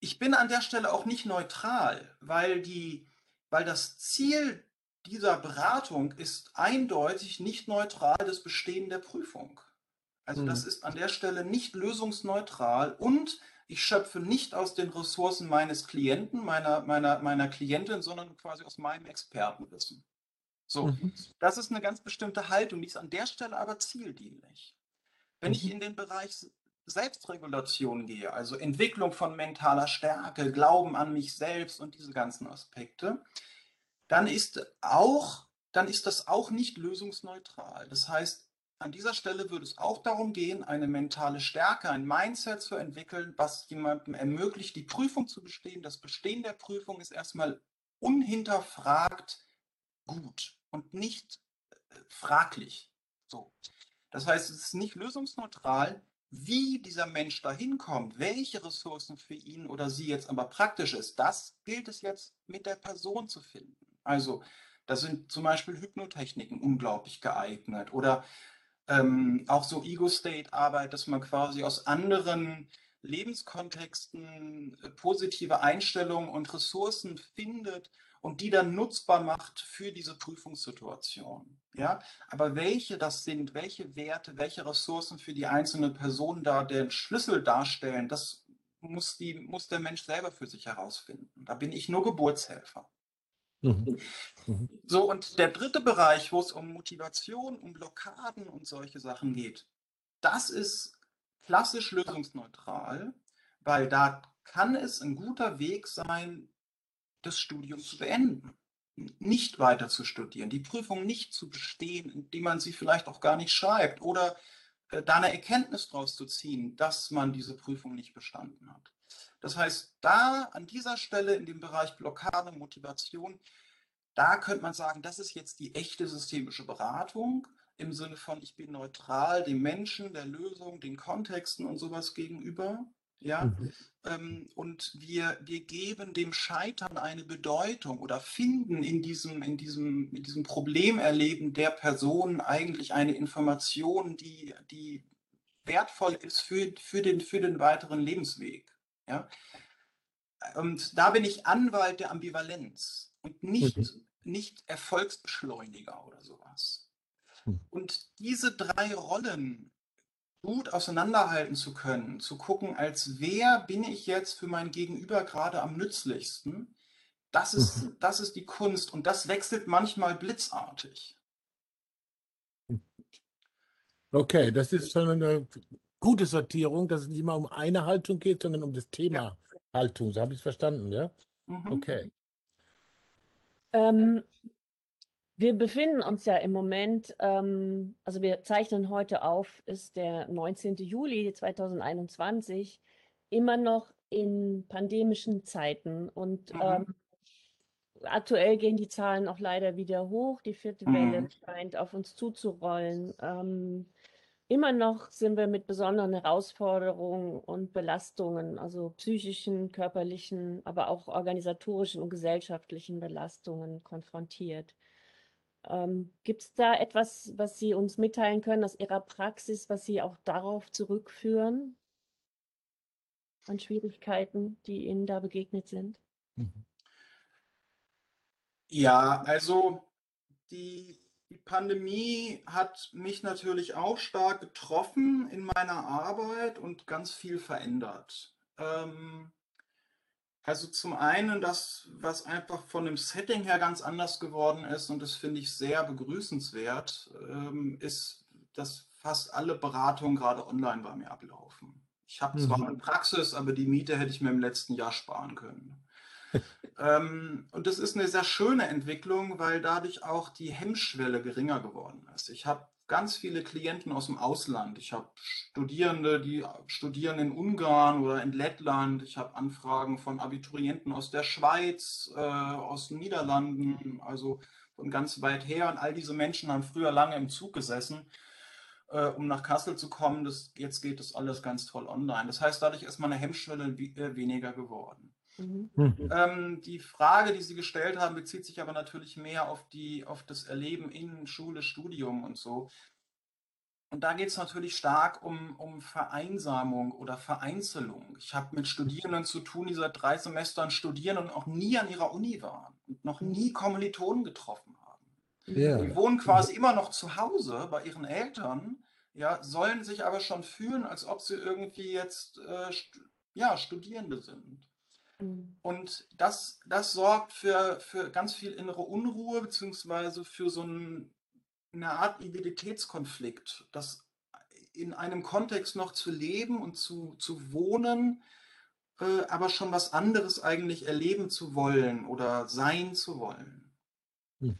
Ich bin an der Stelle auch nicht neutral, weil, die, weil das Ziel dieser Beratung ist eindeutig nicht neutral das Bestehen der Prüfung. Also das mhm. ist an der Stelle nicht lösungsneutral und ich schöpfe nicht aus den Ressourcen meines Klienten, meiner, meiner, meiner Klientin, sondern quasi aus meinem Expertenwissen. So, mhm. das ist eine ganz bestimmte Haltung, die ist an der Stelle aber zieldienlich. Wenn mhm. ich in den Bereich Selbstregulation gehe, also Entwicklung von mentaler Stärke, Glauben an mich selbst und diese ganzen Aspekte, dann ist auch, dann ist das auch nicht lösungsneutral. Das heißt, an dieser Stelle würde es auch darum gehen, eine mentale Stärke, ein Mindset zu entwickeln, was jemandem ermöglicht, die Prüfung zu bestehen. Das Bestehen der Prüfung ist erstmal unhinterfragt gut und nicht äh, fraglich. So. Das heißt, es ist nicht lösungsneutral, wie dieser Mensch dahin kommt, welche Ressourcen für ihn oder sie jetzt aber praktisch ist. Das gilt es jetzt mit der Person zu finden. Also da sind zum Beispiel Hypnotechniken unglaublich geeignet oder ähm, auch so Ego-State-Arbeit, dass man quasi aus anderen Lebenskontexten äh, positive Einstellungen und Ressourcen findet und die dann nutzbar macht für diese Prüfungssituation. Ja, aber welche das sind, welche Werte, welche Ressourcen für die einzelne Person da den Schlüssel darstellen, das muss, die, muss der Mensch selber für sich herausfinden. Da bin ich nur Geburtshelfer. Mhm. Mhm. So, und der dritte Bereich, wo es um Motivation, um Blockaden und solche Sachen geht, das ist klassisch lösungsneutral, weil da kann es ein guter Weg sein, das Studium zu beenden, nicht weiter zu studieren, die Prüfung nicht zu bestehen, indem man sie vielleicht auch gar nicht schreibt oder äh, da eine Erkenntnis draus zu ziehen, dass man diese Prüfung nicht bestanden hat. Das heißt, da an dieser Stelle in dem Bereich Blockade, Motivation, da könnte man sagen, das ist jetzt die echte systemische Beratung im Sinne von, ich bin neutral dem Menschen, der Lösung, den Kontexten und sowas gegenüber. Ja, mhm. ähm, und wir, wir geben dem Scheitern eine Bedeutung oder finden in diesem, in diesem, in diesem Problemerleben der Person eigentlich eine Information, die, die wertvoll ist für, für, den, für den weiteren Lebensweg. Ja? Und da bin ich Anwalt der Ambivalenz und nicht, mhm. nicht Erfolgsbeschleuniger oder sowas. Mhm. Und diese drei Rollen gut auseinanderhalten zu können, zu gucken, als wer bin ich jetzt für mein Gegenüber gerade am nützlichsten, das ist, mhm. das ist die Kunst und das wechselt manchmal blitzartig. Okay, das ist schon eine gute Sortierung, dass es nicht immer um eine Haltung geht, sondern um das Thema ja. Haltung. So habe ich es verstanden, ja? Mhm. Okay. Ähm, wir befinden uns ja im Moment, ähm, also wir zeichnen heute auf, ist der 19. Juli 2021, immer noch in pandemischen Zeiten. Und mhm. ähm, aktuell gehen die Zahlen auch leider wieder hoch. Die vierte mhm. Welle scheint auf uns zuzurollen. Ähm, immer noch sind wir mit besonderen Herausforderungen und Belastungen, also psychischen, körperlichen, aber auch organisatorischen und gesellschaftlichen Belastungen konfrontiert. Ähm, Gibt es da etwas, was Sie uns mitteilen können aus Ihrer Praxis, was Sie auch darauf zurückführen, an Schwierigkeiten, die Ihnen da begegnet sind? Mhm. Ja, also die, die Pandemie hat mich natürlich auch stark getroffen in meiner Arbeit und ganz viel verändert. Ähm, also zum einen das, was einfach von dem Setting her ganz anders geworden ist und das finde ich sehr begrüßenswert, ähm, ist, dass fast alle Beratungen gerade online bei mir ablaufen. Ich habe zwar eine mhm. Praxis, aber die Miete hätte ich mir im letzten Jahr sparen können. Ähm, und das ist eine sehr schöne Entwicklung, weil dadurch auch die Hemmschwelle geringer geworden ist. Ich habe ganz viele Klienten aus dem Ausland. Ich habe Studierende, die studieren in Ungarn oder in Lettland. Ich habe Anfragen von Abiturienten aus der Schweiz, äh, aus den Niederlanden, also von ganz weit her. Und all diese Menschen haben früher lange im Zug gesessen, äh, um nach Kassel zu kommen. Das, jetzt geht das alles ganz toll online. Das heißt, dadurch ist meine Hemmschwelle äh, weniger geworden. Mhm. mhm. Ähm, die Frage, die Sie gestellt haben, bezieht sich aber natürlich mehr auf, die, auf das Erleben in Schule, Studium und so. Und da geht es natürlich stark um, um Vereinsamung oder Vereinzelung. Ich habe mit Studierenden zu tun, die seit drei Semestern studieren und auch nie an ihrer Uni waren und noch nie Kommilitonen getroffen haben. Ja. Die wohnen quasi immer noch zu Hause bei ihren Eltern, ja, sollen sich aber schon fühlen, als ob sie irgendwie jetzt äh, st ja, Studierende sind. Mhm. Und das, das sorgt für, für ganz viel innere Unruhe, beziehungsweise für so ein, eine Art Identitätskonflikt, das in einem Kontext noch zu leben und zu, zu wohnen, äh, aber schon was anderes eigentlich erleben zu wollen oder sein zu wollen. Hm.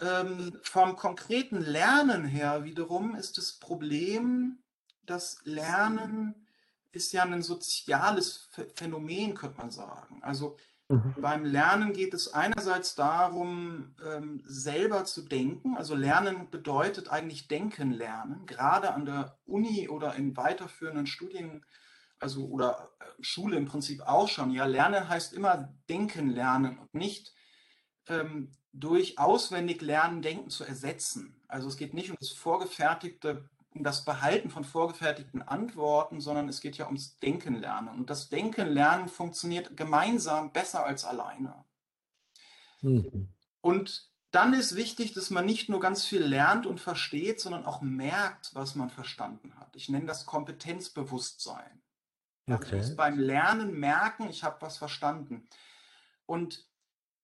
Ähm, vom konkreten Lernen her wiederum ist das Problem, dass Lernen ist ja ein soziales Phänomen, könnte man sagen. Also mhm. beim Lernen geht es einerseits darum, ähm, selber zu denken. Also Lernen bedeutet eigentlich Denken lernen, gerade an der Uni oder in weiterführenden Studien, also oder äh, Schule im Prinzip auch schon. Ja, Lernen heißt immer Denken lernen und nicht ähm, durch auswendig Lernen Denken zu ersetzen. Also es geht nicht um das vorgefertigte das Behalten von vorgefertigten Antworten, sondern es geht ja ums Denken lernen. Und das Denken lernen funktioniert gemeinsam besser als alleine. Mhm. Und dann ist wichtig, dass man nicht nur ganz viel lernt und versteht, sondern auch merkt, was man verstanden hat. Ich nenne das Kompetenzbewusstsein. Okay. Also beim Lernen merken, ich habe was verstanden. Und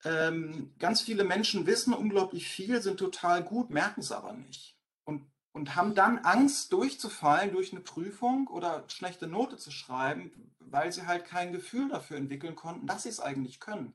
ähm, ganz viele Menschen wissen unglaublich viel, sind total gut, merken es aber nicht und haben dann Angst, durchzufallen durch eine Prüfung oder schlechte Note zu schreiben, weil sie halt kein Gefühl dafür entwickeln konnten, dass sie es eigentlich können.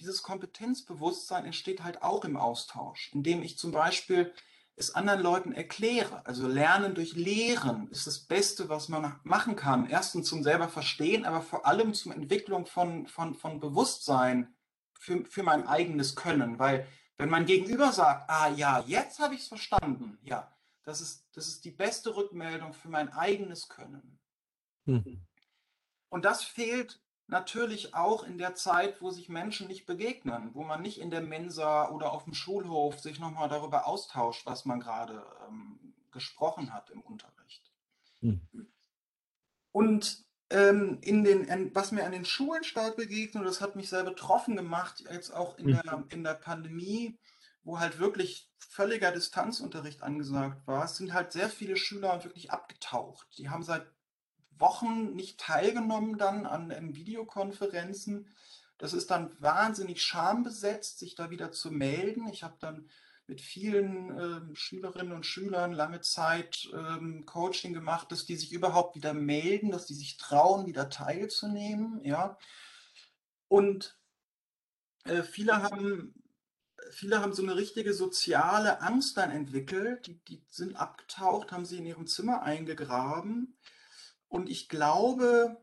Dieses Kompetenzbewusstsein entsteht halt auch im Austausch, indem ich zum Beispiel es anderen Leuten erkläre. Also Lernen durch Lehren ist das Beste, was man machen kann. Erstens zum selber Verstehen, aber vor allem zum Entwicklung von, von, von Bewusstsein für, für mein eigenes Können. Weil wenn mein Gegenüber sagt, ah ja, jetzt habe ich es verstanden, ja, das ist, das ist die beste Rückmeldung für mein eigenes Können. Mhm. Und das fehlt natürlich auch in der Zeit, wo sich Menschen nicht begegnen, wo man nicht in der Mensa oder auf dem Schulhof sich nochmal darüber austauscht, was man gerade ähm, gesprochen hat im Unterricht. Mhm. Und ähm, in den, was mir an den Schulen stark begegnet, und das hat mich sehr betroffen gemacht, jetzt auch in, mhm. der, in der Pandemie, wo halt wirklich völliger Distanzunterricht angesagt war, sind halt sehr viele Schüler wirklich abgetaucht. Die haben seit Wochen nicht teilgenommen dann an, an Videokonferenzen. Das ist dann wahnsinnig schambesetzt, sich da wieder zu melden. Ich habe dann mit vielen ähm, Schülerinnen und Schülern lange Zeit ähm, Coaching gemacht, dass die sich überhaupt wieder melden, dass die sich trauen, wieder teilzunehmen. Ja. Und äh, viele haben viele haben so eine richtige soziale Angst dann entwickelt. Die, die sind abgetaucht, haben sie in ihrem Zimmer eingegraben. Und ich glaube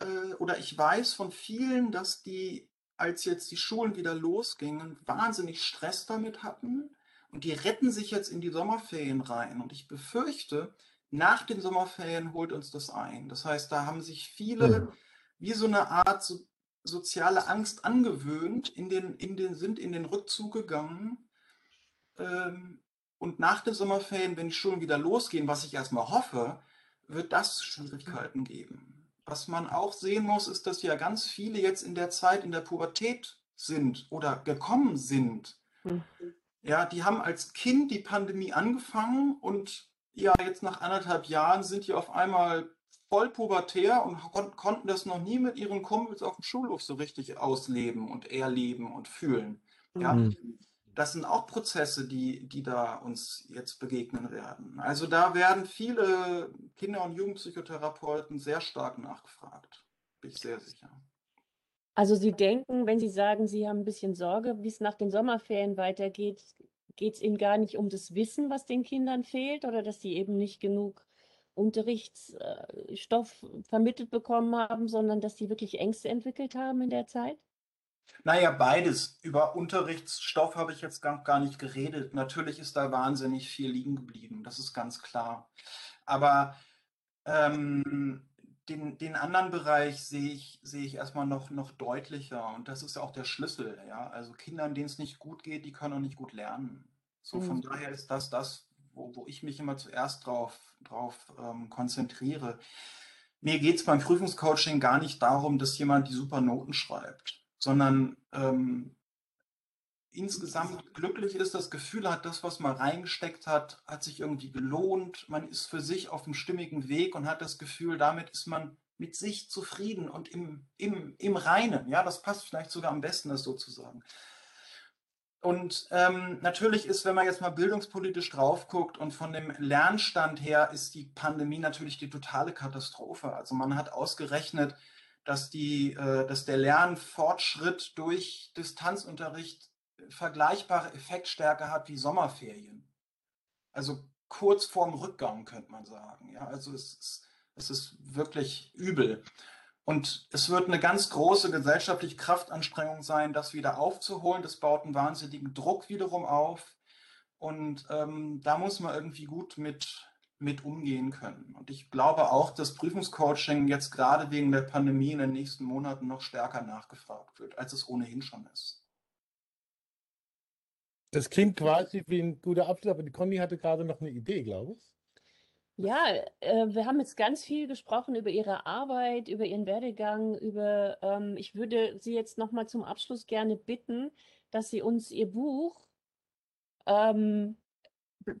äh, oder ich weiß von vielen, dass die, als jetzt die Schulen wieder losgingen, wahnsinnig Stress damit hatten. Und die retten sich jetzt in die Sommerferien rein. Und ich befürchte, nach den Sommerferien holt uns das ein. Das heißt, da haben sich viele mhm. wie so eine Art so soziale Angst angewöhnt, in den, in den, sind in den Rückzug gegangen. Ähm, und nach den Sommerferien, wenn die Schulen wieder losgehen, was ich erstmal hoffe, wird das Schwierigkeiten geben. Was man auch sehen muss, ist, dass ja ganz viele jetzt in der Zeit in der Pubertät sind oder gekommen sind. Mhm. Ja, die haben als Kind die Pandemie angefangen und ja, jetzt nach anderthalb Jahren sind die auf einmal voll pubertär und kon konnten das noch nie mit ihren Kumpels auf dem Schulhof so richtig ausleben und erleben und fühlen. Ja, mhm. das sind auch Prozesse, die, die da uns jetzt begegnen werden. Also da werden viele Kinder- und Jugendpsychotherapeuten sehr stark nachgefragt. Bin ich sehr sicher. Also Sie denken, wenn Sie sagen, Sie haben ein bisschen Sorge, wie es nach den Sommerferien weitergeht, geht es Ihnen gar nicht um das Wissen, was den Kindern fehlt oder dass sie eben nicht genug Unterrichtsstoff vermittelt bekommen haben, sondern dass sie wirklich Ängste entwickelt haben in der Zeit? Naja, beides. Über Unterrichtsstoff habe ich jetzt gar, gar nicht geredet. Natürlich ist da wahnsinnig viel liegen geblieben, das ist ganz klar. Aber ähm, den, den anderen Bereich sehe ich, sehe ich erstmal noch, noch deutlicher und das ist auch der Schlüssel. Ja? Also Kindern, denen es nicht gut geht, die können auch nicht gut lernen. So von mhm. daher ist das das, wo, wo ich mich immer zuerst drauf, drauf ähm, konzentriere. Mir geht es beim Prüfungscoaching gar nicht darum, dass jemand die super Noten schreibt, sondern ähm, insgesamt glücklich ist, das Gefühl hat, das, was man reingesteckt hat, hat sich irgendwie gelohnt. Man ist für sich auf einem stimmigen Weg und hat das Gefühl, damit ist man mit sich zufrieden und im, im, im Reinen. Ja, das passt vielleicht sogar am besten, das sozusagen. Und ähm, natürlich ist, wenn man jetzt mal bildungspolitisch drauf guckt und von dem Lernstand her ist die Pandemie natürlich die totale Katastrophe. Also man hat ausgerechnet, dass, die, äh, dass der Lernfortschritt durch Distanzunterricht vergleichbare Effektstärke hat wie Sommerferien. Also kurz vorm Rückgang könnte man sagen. Ja, also es ist, es ist wirklich übel. Und es wird eine ganz große gesellschaftliche Kraftanstrengung sein, das wieder aufzuholen. Das baut einen wahnsinnigen Druck wiederum auf. Und ähm, da muss man irgendwie gut mit, mit umgehen können. Und ich glaube auch, dass Prüfungscoaching jetzt gerade wegen der Pandemie in den nächsten Monaten noch stärker nachgefragt wird, als es ohnehin schon ist. Das klingt quasi wie ein guter Abschluss, aber die Conny hatte gerade noch eine Idee, glaube ich. Ja, äh, wir haben jetzt ganz viel gesprochen über Ihre Arbeit, über Ihren Werdegang, über, ähm, ich würde Sie jetzt nochmal zum Abschluss gerne bitten, dass Sie uns Ihr Buch ähm,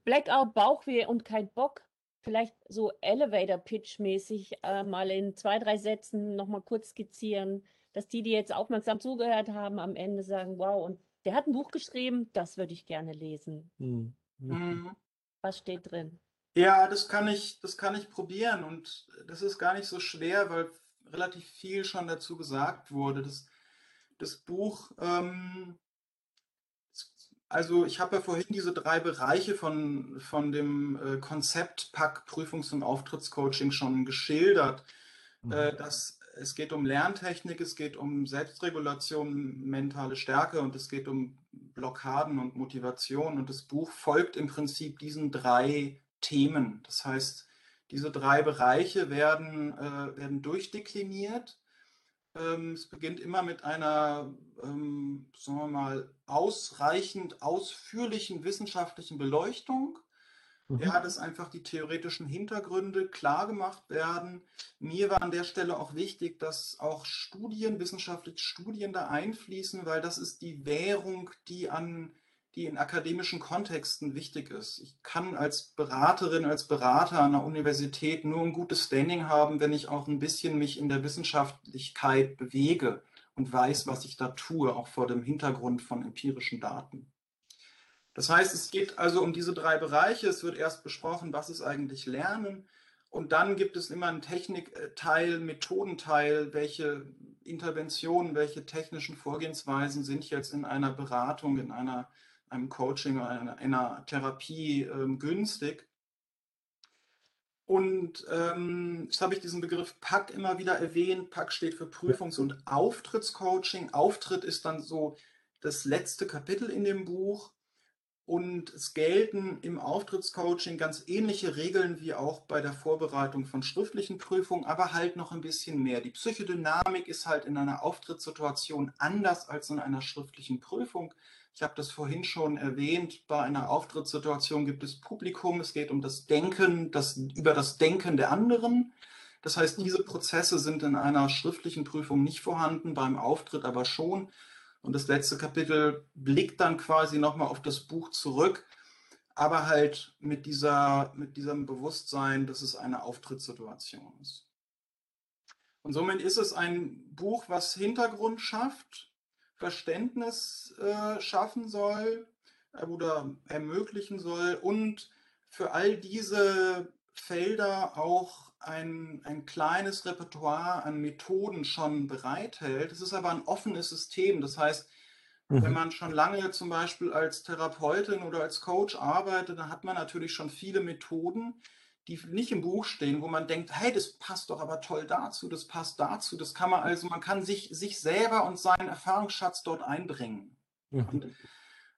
Blackout, Bauchweh und kein Bock, vielleicht so Elevator-Pitch-mäßig äh, mal in zwei, drei Sätzen nochmal kurz skizzieren, dass die, die jetzt aufmerksam zugehört haben, am Ende sagen, wow, und der hat ein Buch geschrieben, das würde ich gerne lesen. Hm. Mhm. Was steht drin? Ja, das kann ich, das kann ich probieren und das ist gar nicht so schwer, weil relativ viel schon dazu gesagt wurde. Das, das Buch, ähm, also ich habe ja vorhin diese drei Bereiche von, von dem äh, Konzept Pack Prüfungs- und Auftrittscoaching schon geschildert. Mhm. Äh, dass es geht um Lerntechnik, es geht um Selbstregulation, mentale Stärke und es geht um Blockaden und Motivation. Und das Buch folgt im Prinzip diesen drei Themen. Das heißt, diese drei Bereiche werden, äh, werden durchdekliniert. Ähm, es beginnt immer mit einer, ähm, sagen wir mal, ausreichend ausführlichen wissenschaftlichen Beleuchtung. Mhm. Ja, dass einfach die theoretischen Hintergründe klar gemacht werden. Mir war an der Stelle auch wichtig, dass auch Studien, wissenschaftliche Studien da einfließen, weil das ist die Währung, die an die in akademischen Kontexten wichtig ist. Ich kann als Beraterin, als Berater an der Universität nur ein gutes Standing haben, wenn ich auch ein bisschen mich in der Wissenschaftlichkeit bewege und weiß, was ich da tue, auch vor dem Hintergrund von empirischen Daten. Das heißt, es geht also um diese drei Bereiche. Es wird erst besprochen, was ist eigentlich Lernen. Und dann gibt es immer einen Technikteil, Methodenteil, welche Interventionen, welche technischen Vorgehensweisen sind jetzt in einer Beratung, in einer einem Coaching oder einer, Therapie ähm, günstig. Und ähm, jetzt habe ich diesen Begriff PAC immer wieder erwähnt. PAC steht für Prüfungs- und Auftrittscoaching. Auftritt ist dann so das letzte Kapitel in dem Buch. Und es gelten im Auftrittscoaching ganz ähnliche Regeln wie auch bei der Vorbereitung von schriftlichen Prüfungen, aber halt noch ein bisschen mehr. Die Psychodynamik ist halt in einer Auftrittssituation anders als in einer schriftlichen Prüfung. Ich habe das vorhin schon erwähnt, bei einer Auftrittssituation gibt es Publikum, es geht um das Denken, das, über das Denken der anderen. Das heißt, diese Prozesse sind in einer schriftlichen Prüfung nicht vorhanden, beim Auftritt aber schon. Und das letzte Kapitel blickt dann quasi nochmal auf das Buch zurück, aber halt mit, dieser, mit diesem Bewusstsein, dass es eine Auftrittssituation ist. Und somit ist es ein Buch, was Hintergrund schafft, Verständnis äh, schaffen soll äh, oder ermöglichen soll und für all diese Felder auch ein, ein kleines Repertoire an Methoden schon bereithält. Es ist aber ein offenes System. Das heißt, Mhm. Wenn man schon lange zum Beispiel als Therapeutin oder als Coach arbeitet, dann hat man natürlich schon viele Methoden, die nicht im Buch stehen, wo man denkt, hey, das passt doch aber toll dazu, das passt dazu. Das kann man also, man kann sich, sich selber und seinen Erfahrungsschatz dort einbringen. Mhm. Und,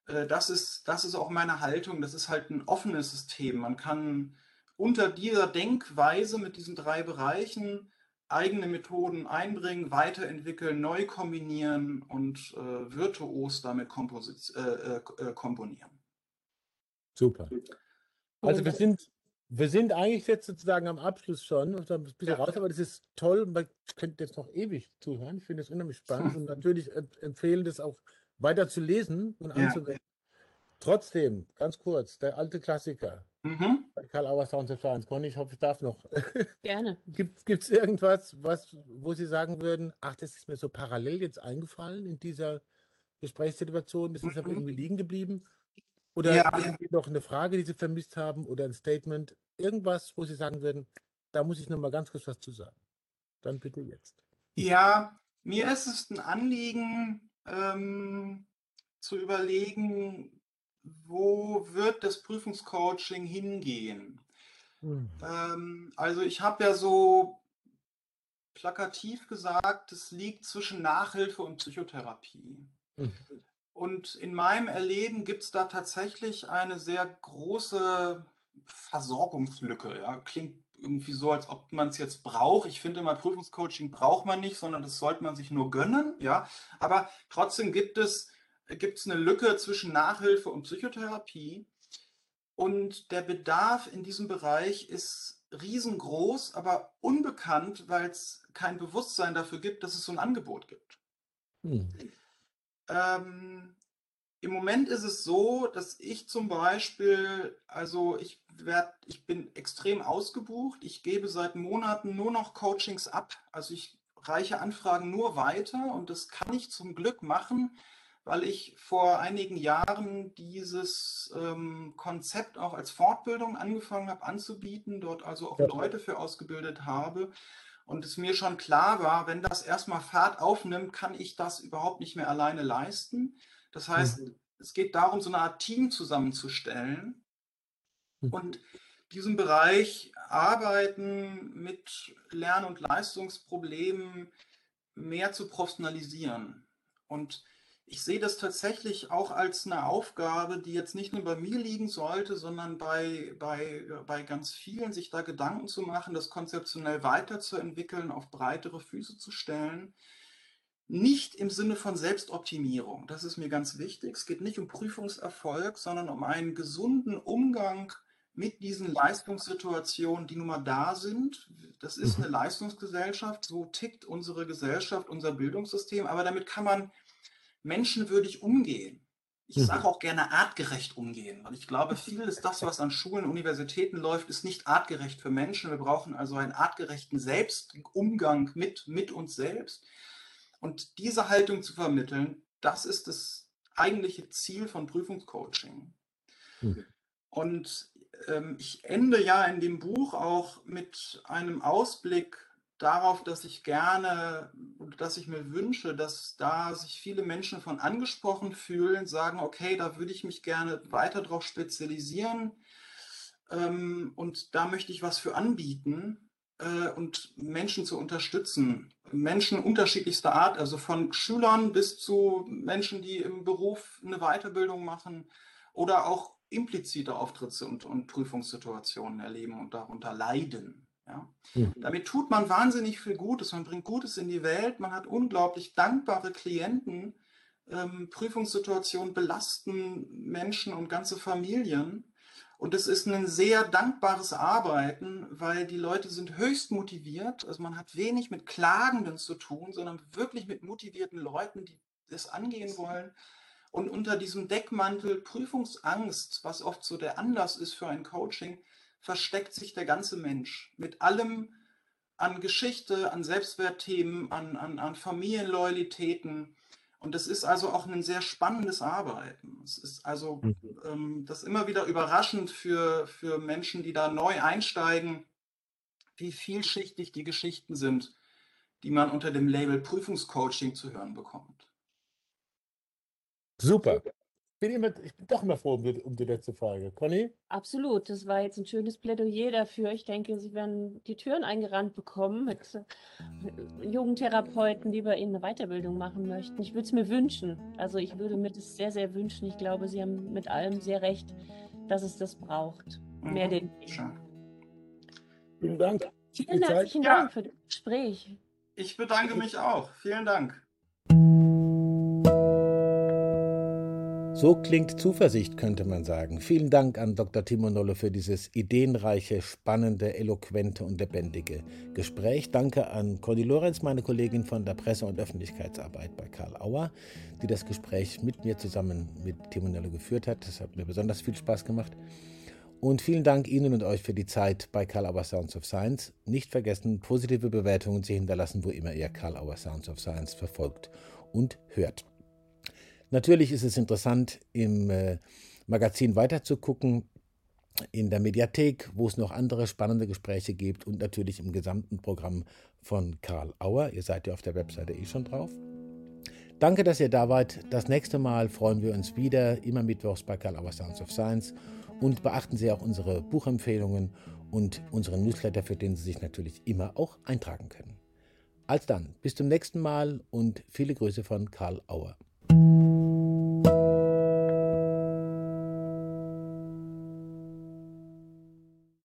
äh, das, ist, das ist auch meine Haltung. Das ist halt ein offenes System. Man kann unter dieser Denkweise mit diesen drei Bereichen eigene Methoden einbringen, weiterentwickeln, neu kombinieren und äh, virtuos damit äh, äh, äh, komponieren. Super. Also wir sind, wir sind eigentlich jetzt sozusagen am Abschluss schon, ein bisschen ja. raus, aber das ist toll. Man könnte jetzt noch ewig zuhören. Ich finde es unheimlich spannend und natürlich empfehlen, das auch weiter zu lesen und ja. anzuwenden. Trotzdem, ganz kurz, der alte Klassiker. Mhm. Bei Karl Auer Sounds of Science. Conny, ich hoffe, ich darf noch. Gerne. Gibt es irgendwas, was, wo Sie sagen würden, ach, das ist mir so parallel jetzt eingefallen in dieser Gesprächssituation, das ist aber mhm. irgendwie liegen geblieben? Oder ja. irgendwie noch eine Frage, die Sie vermisst haben oder ein Statement, irgendwas, wo Sie sagen würden, da muss ich noch mal ganz kurz was zu sagen. Dann bitte jetzt. Ja, mir ist es ein Anliegen, ähm, zu überlegen, wo wird das Prüfungscoaching hingehen? Mhm. Ähm, also ich habe ja so plakativ gesagt, es liegt zwischen Nachhilfe und Psychotherapie. Mhm. Und in meinem Erleben gibt es da tatsächlich eine sehr große Versorgungslücke. Ja? Klingt irgendwie so, als ob man es jetzt braucht. Ich finde immer, Prüfungscoaching braucht man nicht, sondern das sollte man sich nur gönnen. Ja? Aber trotzdem gibt es gibt es eine Lücke zwischen Nachhilfe und Psychotherapie. Und der Bedarf in diesem Bereich ist riesengroß, aber unbekannt, weil es kein Bewusstsein dafür gibt, dass es so ein Angebot gibt. Hm. Ähm, Im Moment ist es so, dass ich zum Beispiel, also ich werd, ich bin extrem ausgebucht. Ich gebe seit Monaten nur noch Coachings ab. Also ich reiche Anfragen nur weiter und das kann ich zum Glück machen, weil ich vor einigen Jahren dieses ähm, Konzept auch als Fortbildung angefangen habe anzubieten, dort also auch ja. Leute für ausgebildet habe. Und es mir schon klar war, wenn das erstmal Fahrt aufnimmt, kann ich das überhaupt nicht mehr alleine leisten. Das heißt, mhm. es geht darum, so eine Art Team zusammenzustellen mhm. und diesen Bereich Arbeiten mit Lern- und Leistungsproblemen mehr zu professionalisieren. Und ich sehe das tatsächlich auch als eine Aufgabe, die jetzt nicht nur bei mir liegen sollte, sondern bei, bei, bei ganz vielen, sich da Gedanken zu machen, das konzeptionell weiterzuentwickeln, auf breitere Füße zu stellen. Nicht im Sinne von Selbstoptimierung, das ist mir ganz wichtig. Es geht nicht um Prüfungserfolg, sondern um einen gesunden Umgang mit diesen Leistungssituationen, die nun mal da sind. Das ist mhm. eine Leistungsgesellschaft, so tickt unsere Gesellschaft, unser Bildungssystem, aber damit kann man menschenwürdig umgehen. Ich mhm. sage auch gerne artgerecht umgehen, weil ich glaube, viel ist das, was an Schulen, Universitäten läuft, ist nicht artgerecht für Menschen. Wir brauchen also einen artgerechten Selbstumgang mit, mit uns selbst. Und diese Haltung zu vermitteln, das ist das eigentliche Ziel von Prüfungscoaching. Mhm. Und ähm, ich ende ja in dem Buch auch mit einem Ausblick darauf, dass ich gerne dass ich mir wünsche, dass da sich viele Menschen von angesprochen fühlen, sagen, okay, da würde ich mich gerne weiter drauf spezialisieren ähm, und da möchte ich was für anbieten äh, und Menschen zu unterstützen. Menschen unterschiedlichster Art, also von Schülern bis zu Menschen, die im Beruf eine Weiterbildung machen oder auch implizite Auftritts- und, und Prüfungssituationen erleben und darunter leiden. Ja? Mhm. Damit tut man wahnsinnig viel Gutes, man bringt Gutes in die Welt, man hat unglaublich dankbare Klienten. Ähm, Prüfungssituationen belasten Menschen und ganze Familien. Und es ist ein sehr dankbares Arbeiten, weil die Leute sind höchst motiviert. Also man hat wenig mit Klagenden zu tun, sondern wirklich mit motivierten Leuten, die das angehen wollen. Und unter diesem Deckmantel Prüfungsangst, was oft so der Anlass ist für ein Coaching, versteckt sich der ganze Mensch mit allem an Geschichte, an Selbstwertthemen, an, an, an Familienloyalitäten. Und es ist also auch ein sehr spannendes Arbeiten. Es ist also mhm. ähm, das immer wieder überraschend für, für Menschen, die da neu einsteigen, wie vielschichtig die Geschichten sind, die man unter dem Label Prüfungscoaching zu hören bekommt. Super. Bin immer, ich bin doch immer froh um die, um die letzte Frage. Conny? Absolut. Das war jetzt ein schönes Plädoyer dafür. Ich denke, Sie werden die Türen eingerannt bekommen mit äh, jungen Therapeuten, die bei Ihnen eine Weiterbildung machen möchten. Ich würde es mir wünschen. Also ich würde mir das sehr, sehr wünschen. Ich glaube, Sie haben mit allem sehr recht, dass es das braucht. Mehr Mhm. denn Schön. Vielen Dank. Vielen herzlichen Ja. Dank für das Gespräch. Ich bedanke mich auch. Vielen Dank. So klingt Zuversicht, könnte man sagen. Vielen Dank an Dr. Timo Nolle für dieses ideenreiche, spannende, eloquente und lebendige Gespräch. Danke an Conny Lorenz, meine Kollegin von der Presse- und Öffentlichkeitsarbeit bei Karl Auer, die das Gespräch mit mir zusammen mit Timo Nolle geführt hat. Das hat mir besonders viel Spaß gemacht. Und vielen Dank Ihnen und euch für die Zeit bei Karl Auer Sounds of Science. Nicht vergessen, positive Bewertungen zu hinterlassen, wo immer ihr Karl Auer Sounds of Science verfolgt und hört. Natürlich ist es interessant, im äh, Magazin weiterzugucken, in der Mediathek, wo es noch andere spannende Gespräche gibt und natürlich im gesamten Programm von Karl Auer. Ihr seid ja auf der Webseite eh schon drauf. Danke, dass ihr da wart. Das nächste Mal freuen wir uns wieder, immer mittwochs bei Karl Auer Sounds of Science. Und beachten Sie auch unsere Buchempfehlungen und unseren Newsletter, für den Sie sich natürlich immer auch eintragen können. Als dann, bis zum nächsten Mal und viele Grüße von Karl Auer.